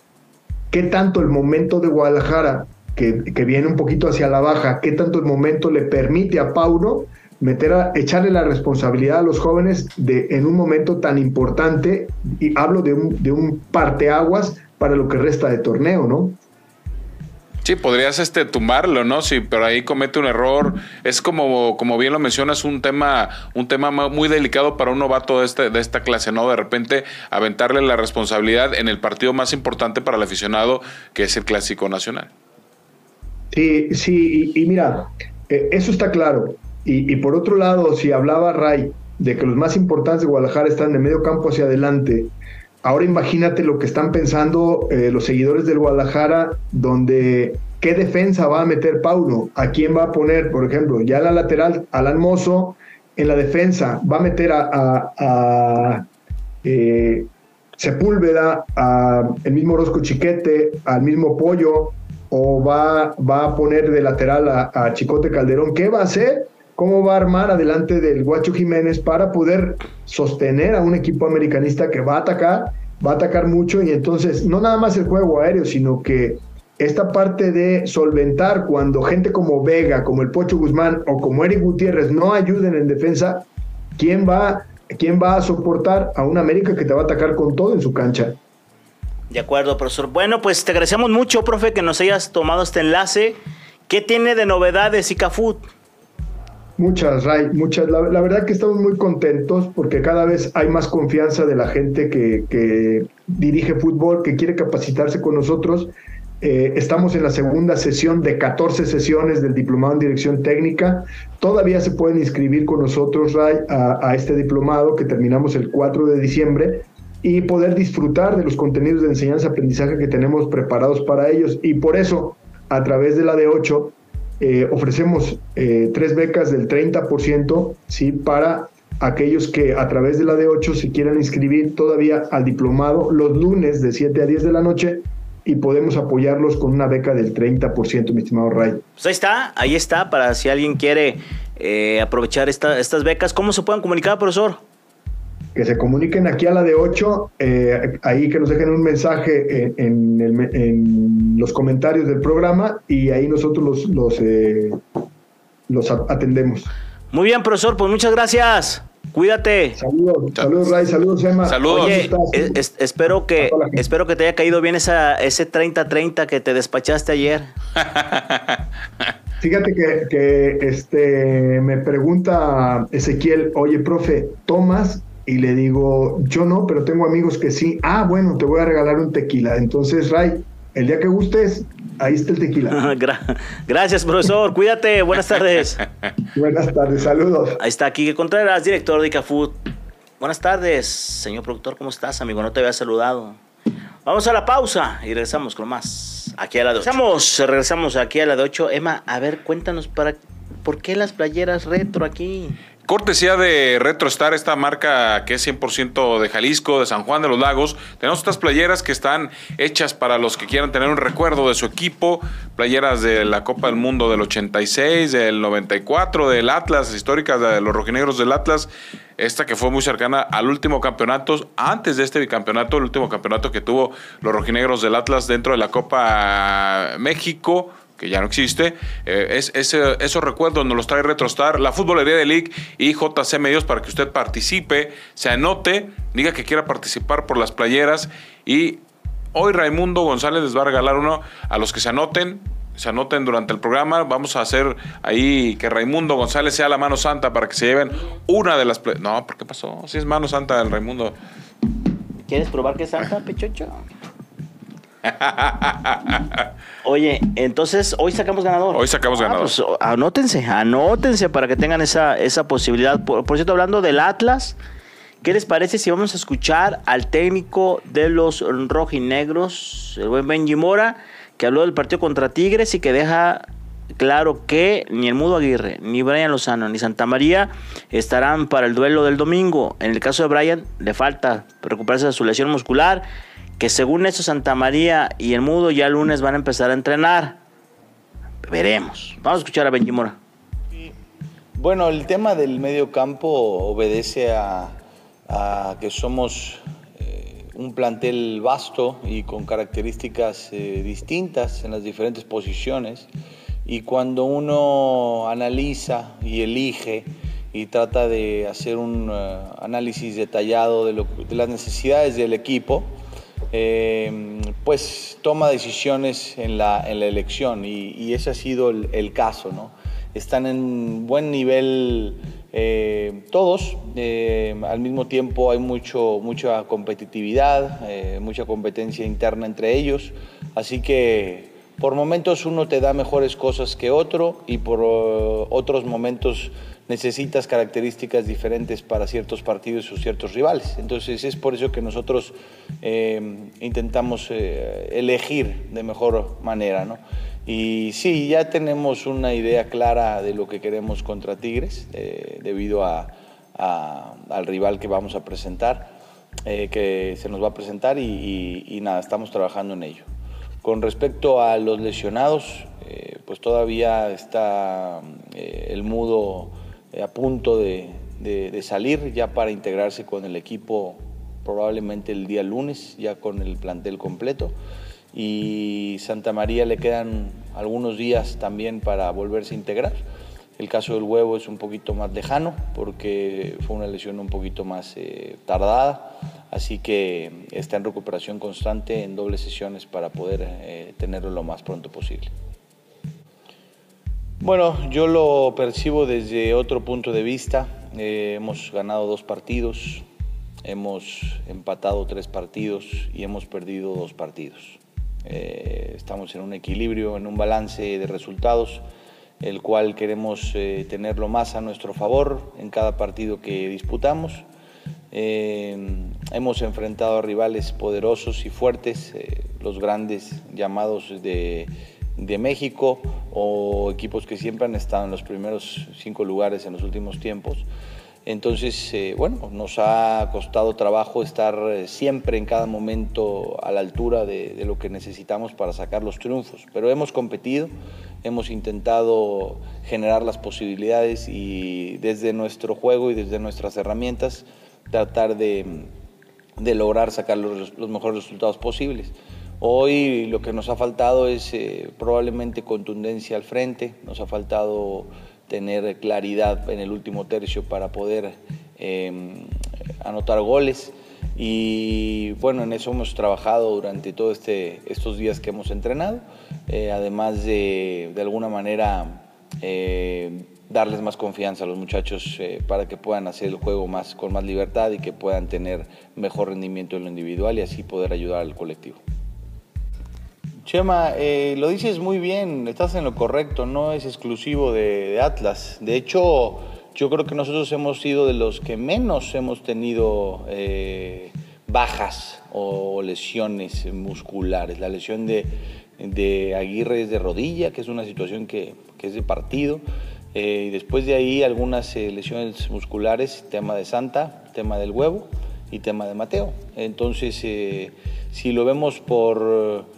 ¿qué tanto el momento de Guadalajara, que, que viene un poquito hacia la baja, qué tanto el momento le permite a Pauno meter a, echarle la responsabilidad a los jóvenes de, en un momento tan importante, y hablo de un, de un parteaguas para lo que resta de torneo, ¿no? Sí, podrías este, tumbarlo, ¿no? Si pero ahí comete un error. Es como, como bien lo mencionas, un tema, un tema muy delicado para un novato de, este, de esta clase, ¿no? De repente aventarle la responsabilidad en el partido más importante para el aficionado, que es el Clásico Nacional. Sí, sí, y, mira, eh, eso está claro. Y, y, por otro lado, si hablaba Ray de que los más importantes de Guadalajara están de medio campo hacia adelante, Ahora imagínate lo que están pensando eh, los seguidores del Guadalajara, donde qué defensa va a meter Pauno, a quién va a poner, por ejemplo, ya en la lateral, Alan Mozo, en la defensa, va a meter a, eh, Sepúlveda, a el mismo Rosco Chiquete, al mismo Pollo, o va, va a poner de lateral a Chicote Calderón. ¿Qué va a hacer? ¿Cómo va a armar adelante del Guacho Jiménez para poder sostener a un equipo americanista que va a atacar, va a atacar mucho y entonces no nada más el juego aéreo, sino que esta parte de solventar cuando gente como Vega, como el Pocho Guzmán o como Eric Gutiérrez no ayuden en defensa, ¿quién va, quién va a soportar a un América que te va a atacar con todo en su cancha? De acuerdo, profesor. Bueno, pues te agradecemos mucho, profe, que nos hayas tomado este enlace. ¿Qué tiene de novedades ICAFUT? Muchas, Ray, muchas. La, verdad que estamos muy contentos porque cada vez hay más confianza de la gente que, dirige fútbol, que quiere capacitarse con nosotros. Eh, estamos en la segunda sesión de 14 sesiones del diplomado en dirección técnica. Todavía se pueden inscribir con nosotros, Ray, a, a este diplomado que terminamos el 4 de diciembre y poder disfrutar de los contenidos de enseñanza-aprendizaje que tenemos preparados para ellos. Y por eso, a través de la de 8, eh, ofrecemos eh, tres becas del 30%, ¿sí? Para aquellos que a través de la D8 se quieran inscribir todavía al diplomado los lunes de 7 a 10 de la noche y podemos apoyarlos con una beca del 30%, mi estimado Ray. Pues ahí está, ahí está, para si alguien quiere eh, aprovechar estas becas. ¿Cómo se pueden comunicar, profesor? Que se comuniquen aquí a la de 8, eh, ahí que nos dejen un mensaje en, los comentarios del programa y ahí nosotros los, los, eh, los atendemos. Muy bien, profesor, pues muchas gracias. Cuídate. Saludos, saludos, Ray, saludos, Emma. Saludos. Oye, espero que espero que te haya caído bien esa, ese 30-30 que te despachaste ayer. Fíjate que, que, este, me pregunta Ezequiel, oye, profe, ¿tomas? Y le digo, yo no, pero tengo amigos que sí. Ah, bueno, te voy a regalar un tequila. Entonces, Ray, el día que gustes, ahí está el tequila. Gracias, profesor. Cuídate. Buenas tardes. Buenas tardes. Saludos. Ahí está Quique Contreras, director de ICAFood. Buenas tardes, señor productor. ¿Cómo estás, amigo? No te había saludado. Vamos a la pausa y regresamos con más. Aquí a la de 8. Regresamos, regresamos aquí a la de 8. Emma, a ver, cuéntanos para por qué las playeras retro aquí. Cortesía de RetroStar, esta marca que es 100% de Jalisco, de San Juan de los Lagos. Tenemos estas playeras que están hechas para los que quieran tener un recuerdo de su equipo. Playeras de la Copa del Mundo del 86, del 94, del Atlas, históricas de los rojinegros del Atlas. Esta que fue muy cercana al último campeonato, antes de este bicampeonato, el último campeonato que tuvo los rojinegros del Atlas dentro de la Copa México que ya no existe. Eh, es, esos recuerdos nos los trae Retrostar, la Futbolería de League y JC Medios para que usted participe, se anote, diga que quiera participar por las playeras y hoy Raimundo González les va a regalar uno a los que se anoten. Se anoten durante el programa. Vamos a hacer ahí que Raimundo González sea la mano santa para que se lleven una de las. No, ¿por qué pasó? Si es mano santa el Raimundo. ¿Quieres probar que es santa, Pechocho? Oye, entonces hoy sacamos ganador. Hoy sacamos ah, ganador. Pues, anótense, anótense para que tengan esa, esa posibilidad. Por, cierto, hablando del Atlas, ¿qué les parece si vamos a escuchar al técnico de los rojinegros, el buen Benji Mora, que habló del partido contra Tigres y que deja claro que ni el Mudo Aguirre, ni Brian Lozano, ni Santa María estarán para el duelo del domingo. En el caso de Brian, le falta recuperarse de su lesión muscular que según eso Santa María y el Mudo ya el lunes van a empezar a entrenar. Veremos. Vamos a escuchar a Benji Mora. Bueno, el tema del medio campo obedece a, que somos eh, un plantel vasto y con características eh, distintas en las diferentes posiciones. Y cuando uno analiza y elige y trata de hacer un eh, análisis detallado de, de las necesidades del equipo, eh, pues toma decisiones en la, en la elección y, ese ha sido el, caso. ¿no? Están en buen nivel eh, todos, eh, al mismo tiempo hay mucho, mucha competitividad, mucha competencia interna entre ellos, así que por momentos uno te da mejores cosas que otro y por otros momentos necesitas características diferentes para ciertos partidos o ciertos rivales. Entonces es por eso que nosotros eh, intentamos eh, elegir de mejor manera. ¿no? Y sí, ya tenemos una idea clara de lo que queremos contra Tigres, eh, debido a, al rival que vamos a presentar, que se nos va a presentar y, y, nada, estamos trabajando en ello. Con respecto a los lesionados, pues todavía está el mudo eh, a punto de, salir ya para integrarse con el equipo probablemente el día lunes, ya con el plantel completo. Y Santa María le quedan algunos días también para volverse a integrar. El caso del huevo es un poquito más lejano porque fue una lesión un poquito más eh, tardada, así que está en recuperación constante en dobles sesiones para poder eh, tenerlo lo más pronto posible. Bueno, yo lo percibo desde otro punto de vista. Eh, hemos ganado dos partidos, hemos empatado tres partidos y hemos perdido dos partidos. Eh, estamos en un equilibrio, en un balance de resultados, el cual queremos eh, tenerlo más a nuestro favor en cada partido que disputamos. hemos enfrentado a rivales poderosos y fuertes, los grandes llamados de de México o equipos que siempre han estado en los primeros cinco lugares en los últimos tiempos. Entonces, eh, bueno, nos ha costado trabajo estar eh, siempre en cada momento a la altura de, lo que necesitamos para sacar los triunfos, pero hemos competido, hemos intentado generar las posibilidades y desde nuestro juego y desde nuestras herramientas tratar de, lograr sacar los mejores resultados posibles. Hoy lo que nos ha faltado es eh, probablemente contundencia al frente, nos ha faltado tener claridad en el último tercio para poder em, anotar goles y bueno, en eso hemos trabajado durante todos este, estos días que hemos entrenado, eh, además de de alguna manera darles más confianza a los muchachos para que puedan hacer el juego más, con más libertad y que puedan tener mejor rendimiento en lo individual y así poder ayudar al colectivo. Chema, eh, lo dices muy bien, estás en lo correcto, no es exclusivo de, Atlas. De hecho, yo creo que nosotros hemos sido de los que menos hemos tenido eh, bajas o lesiones musculares. La lesión de, Aguirre es de rodilla, que es una situación que, es de partido. Eh, y después de ahí algunas lesiones musculares, tema de Santa, tema del huevo y tema de Mateo. Entonces, si lo vemos por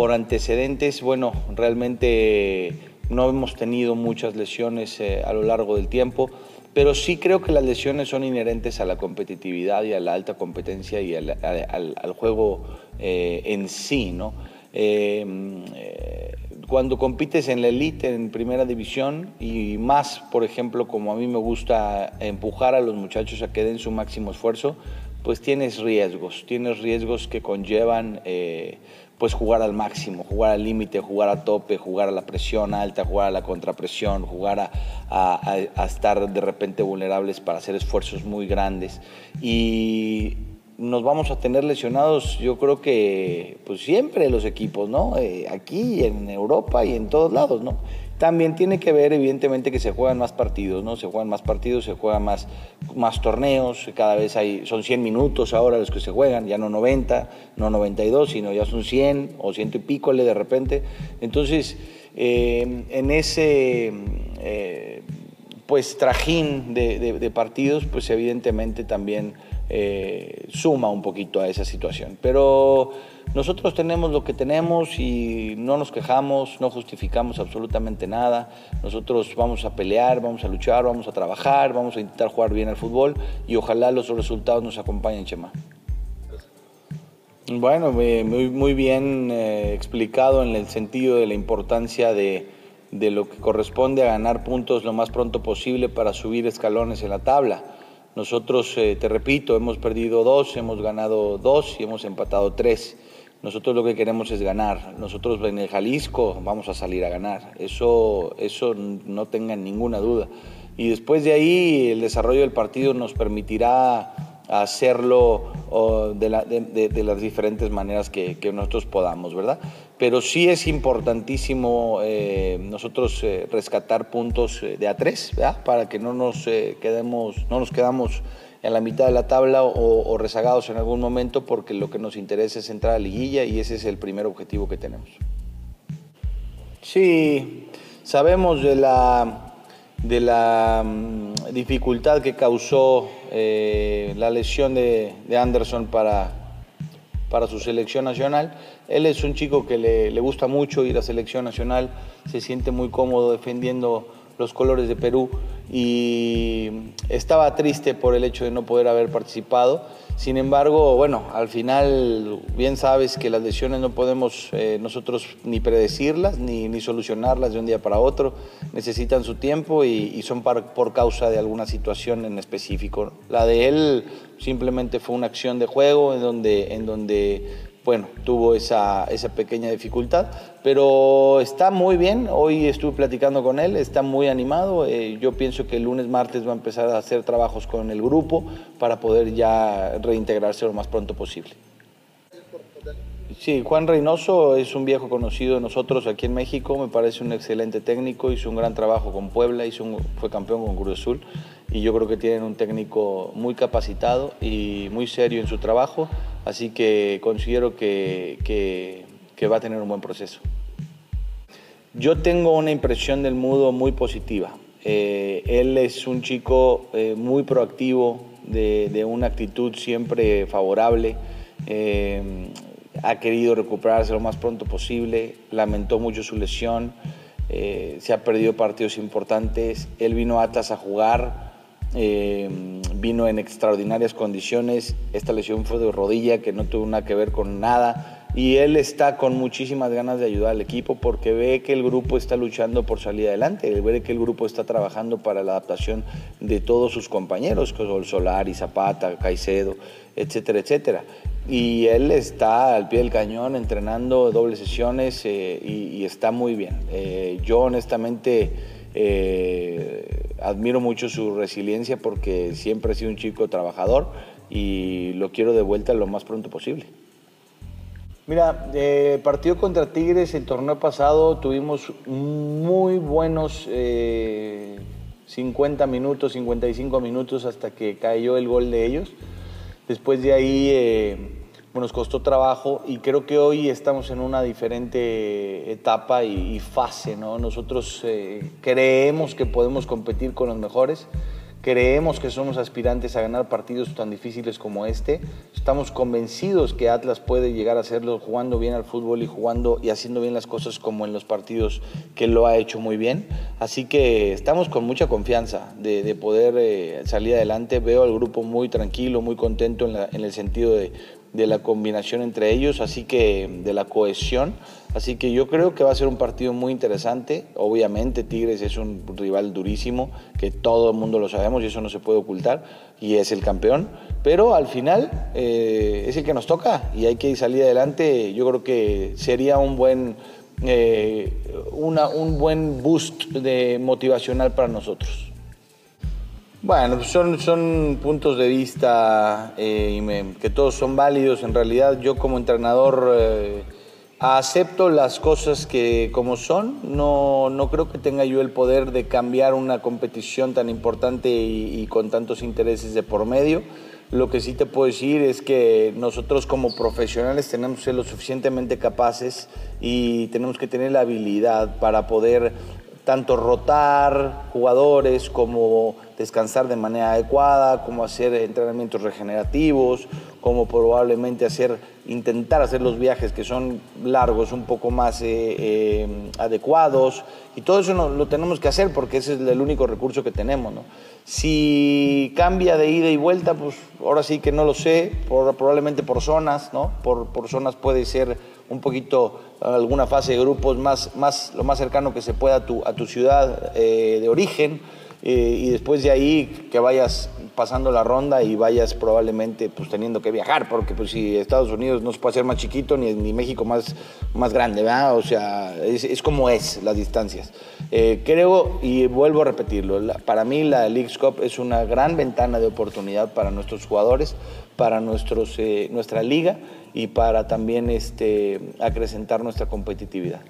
por antecedentes, bueno, realmente no hemos tenido muchas lesiones eh, a lo largo del tiempo, pero sí creo que las lesiones son inherentes a la competitividad y a la alta competencia y al, juego eh, en sí, ¿no? Eh, cuando compites en la elite, en primera división, y más, por ejemplo, como a mí me gusta empujar a los muchachos a que den su máximo esfuerzo, pues tienes riesgos, tienes riesgos que conllevan pues jugar al máximo, jugar al límite, jugar a tope, jugar a la presión alta, jugar a la contrapresión, jugar a, estar de repente vulnerables para hacer esfuerzos muy grandes. Y nos vamos a tener lesionados, yo creo que pues siempre los equipos, ¿no? Eh, aquí en Europa y en todos lados, ¿no? También tiene que ver, evidentemente, que se juegan más partidos, ¿no? Se juegan más partidos, se juegan más, más torneos, cada vez hay, son 100 minutos ahora los que se juegan, ya no 90, no 92, sino ya son 100 o ciento y pícole de repente. Entonces, eh, en ese eh, pues trajín de, partidos, pues evidentemente también eh, suma un poquito a esa situación. Pero nosotros tenemos lo que tenemos y no nos quejamos, no justificamos absolutamente nada. Nosotros vamos a pelear, vamos a luchar, vamos a trabajar, vamos a intentar jugar bien al fútbol y ojalá los resultados nos acompañen, Chema. Bueno, muy, muy bien eh, explicado en el sentido de la importancia de, de lo que corresponde a ganar puntos lo más pronto posible para subir escalones en la tabla. Nosotros, eh, te repito, hemos perdido dos, hemos ganado dos y hemos empatado tres. Nosotros lo que queremos es ganar. Nosotros en el Jalisco vamos a salir a ganar. Eso, eso no tengan ninguna duda. Y después de ahí el desarrollo del partido nos permitirá hacerlo de, las diferentes maneras que, nosotros podamos, ¿verdad? Pero sí es importantísimo eh, nosotros eh, rescatar puntos eh, de a tres, ¿verdad? Para que no nos quedemos, no nos quedamos en la mitad de la tabla o, rezagados en algún momento porque lo que nos interesa es entrar a liguilla y ese es el primer objetivo que tenemos. Sí, sabemos de la, de la mm, dificultad que causó eh, la lesión de, Anderson para, para su selección nacional. Él es un chico que le, le gusta mucho ir a selección nacional, se siente muy cómodo defendiendo los colores de Perú y estaba triste por el hecho de no poder haber participado. Sin embargo, bueno, al final bien sabes que las lesiones no podemos eh, nosotros ni predecirlas ni, ni, solucionarlas de un día para otro. Necesitan su tiempo y, son por causa de alguna situación en específico. La de él simplemente fue una acción de juego en donde, en donde bueno, tuvo esa, esa, pequeña dificultad, pero está muy bien. Hoy estuve platicando con él, está muy animado. Eh, yo pienso que el lunes, martes va a empezar a hacer trabajos con el grupo para poder ya reintegrarse lo más pronto posible. Sí, Juan Reynoso es un viejo conocido de nosotros aquí en México, me parece un excelente técnico, hizo un gran trabajo con Puebla, hizo fue campeón con Cruz Azul y yo creo que tienen un técnico muy capacitado y muy serio en su trabajo, así que considero que, que, va a tener un buen proceso. Yo tengo una impresión del Mudo muy positiva. Eh, él es un chico eh, muy proactivo, de, una actitud siempre favorable. Eh, ha querido recuperarse lo más pronto posible, lamentó mucho su lesión, se ha perdido partidos importantes, él vino a Atlas a jugar, vino en extraordinarias condiciones, esta lesión fue de rodilla que no tuvo nada que ver con nada, y él está con muchísimas ganas de ayudar al equipo porque ve que el grupo está luchando por salir adelante, ve que el grupo está trabajando para la adaptación de todos sus compañeros, como Solari, Zapata, Caicedo, etcétera, etcétera. Y él está al pie del cañón entrenando dobles sesiones eh, y, está muy bien. Eh, yo honestamente eh, admiro mucho su resiliencia porque siempre ha sido un chico trabajador y lo quiero de vuelta lo más pronto posible. Mira, eh, partido contra Tigres, el torneo pasado tuvimos muy buenos 50 minutos, 55 minutos hasta que cayó el gol de ellos. Después de ahí nos costó trabajo y creo que hoy estamos en una diferente etapa y, fase. ¿no? Nosotros eh, creemos que podemos competir con los mejores, creemos que somos aspirantes a ganar partidos tan difíciles como este. Estamos convencidos que Atlas puede llegar a hacerlo jugando bien al fútbol y jugando y haciendo bien las cosas como en los partidos que lo ha hecho muy bien. Así que estamos con mucha confianza de, poder eh, salir adelante. Veo al grupo muy tranquilo, muy contento en el sentido de de la combinación entre ellos, así que de la cohesión. Así que yo creo que va a ser un partido muy interesante. Obviamente Tigres es un rival durísimo, que todo el mundo lo sabemos y eso no se puede ocultar, y es el campeón. Pero al final eh, es el que nos toca y hay que salir adelante. Yo creo que sería un buen, eh, un buen boost de motivacional para nosotros. Bueno, son, son puntos de vista eh, que todos son válidos. En realidad yo como entrenador eh, acepto las cosas que como son. No, no creo que tenga yo el poder de cambiar una competición tan importante y, y con tantos intereses de por medio. Lo que sí te puedo decir es que nosotros como profesionales tenemos que ser lo suficientemente capaces y tenemos que tener la habilidad para poder tanto rotar jugadores como descansar de manera adecuada, como hacer entrenamientos regenerativos, como probablemente hacer, intentar hacer los viajes que son largos un poco más eh, eh, adecuados. Y todo eso lo tenemos que hacer porque ese es el único recurso que tenemos. Si cambia de ida y vuelta, pues ahora sí que no lo sé, probablemente por zonas, ¿no? Por, por zonas puede ser un poquito alguna fase de grupos más, más, lo más cercano que se pueda a tu, a tu ciudad eh, de origen eh, y después de ahí que vayas pasando la ronda y vayas probablemente pues teniendo que viajar, porque pues si Estados Unidos no se puede hacer más chiquito ni, ni México más, más grande, ¿verdad? O sea, es, como es las distancias. Eh, creo, y vuelvo a repetirlo, para mí la League Cup es una gran ventana de oportunidad para nuestros jugadores, para nuestros, nuestra liga y para también este, acrecentar nuestra competitividad.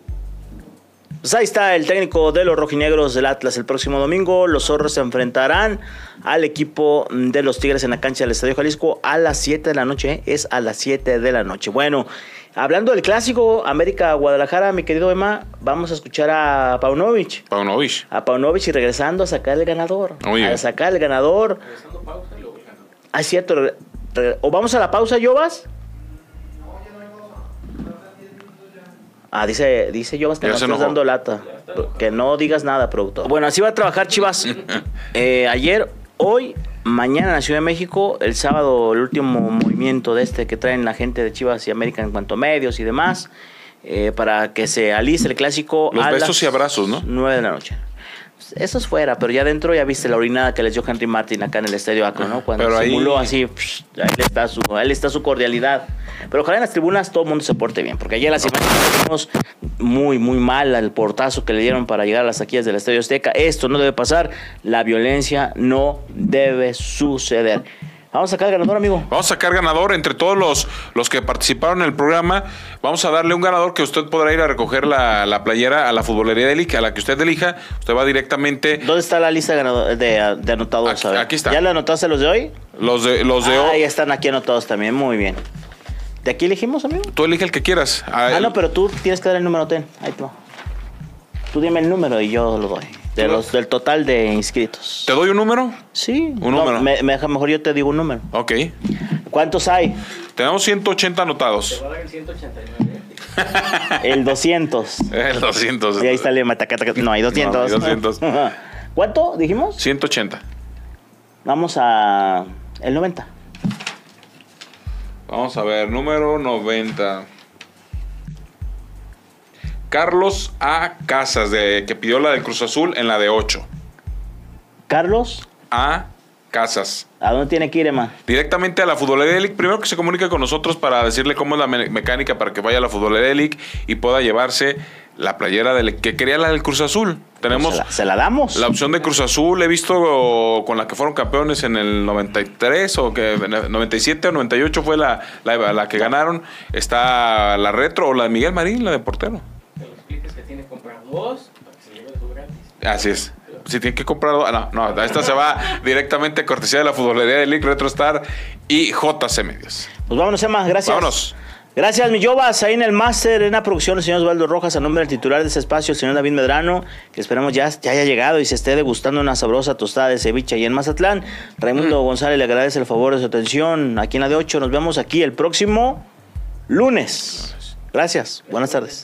Pues ahí está el técnico de los rojinegros del Atlas el próximo domingo. Los zorros se enfrentarán al equipo de los Tigres en la cancha del Estadio Jalisco a las 7 de la noche. ¿eh? Es a las 7 de la noche. Bueno, hablando del clásico América-Guadalajara, mi querido Emma, vamos a escuchar a Paunovic. Paunovic. A Paunovic y regresando a sacar el ganador. A sacar el ganador. Regresando pausa y luego ganador. Ah, cierto. ¿O vamos a la pausa, Yobas? Ah, dice, dice yo que no estás dando lata. Que no digas nada, productor. Bueno, así va a trabajar Chivas. Eh, ayer, hoy, mañana en la Ciudad de México, el sábado, el último movimiento de este que traen la gente de Chivas y América en cuanto a medios y demás, eh, para que se alice el clásico. Los besos y abrazos, ¿no? 9 de la noche. Eso es fuera, pero ya adentro ya viste la orinada que les dio Henry Martin acá en el estadio Acro, ¿no? Cuando simuló así, ahí está, su, ahí está su cordialidad. Pero ojalá en las tribunas todo el mundo se porte bien, porque ayer las imágenes vimos muy, muy mal al portazo que le dieron para llegar a las taquillas del Estadio Azteca. Esto no debe pasar, la violencia no debe suceder. Vamos a sacar ganador, amigo. Vamos a sacar ganador entre todos los, los que participaron en el programa. Vamos a darle un ganador que usted podrá ir a recoger la, playera a la futbolería de Elica, a la que usted elija. Usted va directamente. ¿Dónde está la lista de, de, anotados? Aquí, está. ¿Ya le anotaste los de hoy? Los de, los de ah, hoy. Ahí están aquí anotados también. Muy bien. ¿De aquí elegimos, amigo? Tú elige el que quieras. Ah, no, pero tú tienes que dar el número, ten. Ahí tú. Tú dime el número y yo lo doy. De los, del total de inscritos. ¿Te doy un número? Sí. Un número. Me, mejor yo te digo un número. Ok. ¿Cuántos hay? Tenemos 180 anotados. Te voy a dar el 189. el 200. El 200. Y ahí está el No, hay 200. No, hay 200. ¿Cuánto dijimos? 180. Vamos a el 90. Vamos a ver, número 90. Carlos A. Casas, de, que pidió la de Cruz Azul en la de 8. ¿Carlos? A. Casas. ¿A dónde tiene que ir, Emma? Directamente a la Futbolería League. Primero que se comunique con nosotros para decirle cómo es la mecánica para que vaya a la Futbolería League y pueda llevarse la playera del, que quería la del Cruz Azul. Tenemos Se la, se la damos. la opción de Cruz Azul, he visto con la que fueron campeones en el 93 o que 97 o 98 fue la, la, la que ganaron. Está la retro o la de Miguel Marín, la de portero. Tiene que comprar dos para que se lleve dos gratis. Así es. Si tiene que comprar. ah, No, no, esta se va directamente a cortesía de la futbolería de League RetroStar y JC Medios. Pues vámonos, Emma, gracias. Vámonos. Gracias, mi Jovas. Ahí en el máster, en la producción, el señor Osvaldo Rojas, a nombre del titular de ese espacio, el señor David Medrano, que esperemos ya, ya haya llegado y se esté degustando una sabrosa tostada de ceviche ahí en Mazatlán. Raimundo González le agradece el favor de su atención aquí en la de 8. Nos vemos aquí el próximo lunes. Gracias. Buenas tardes.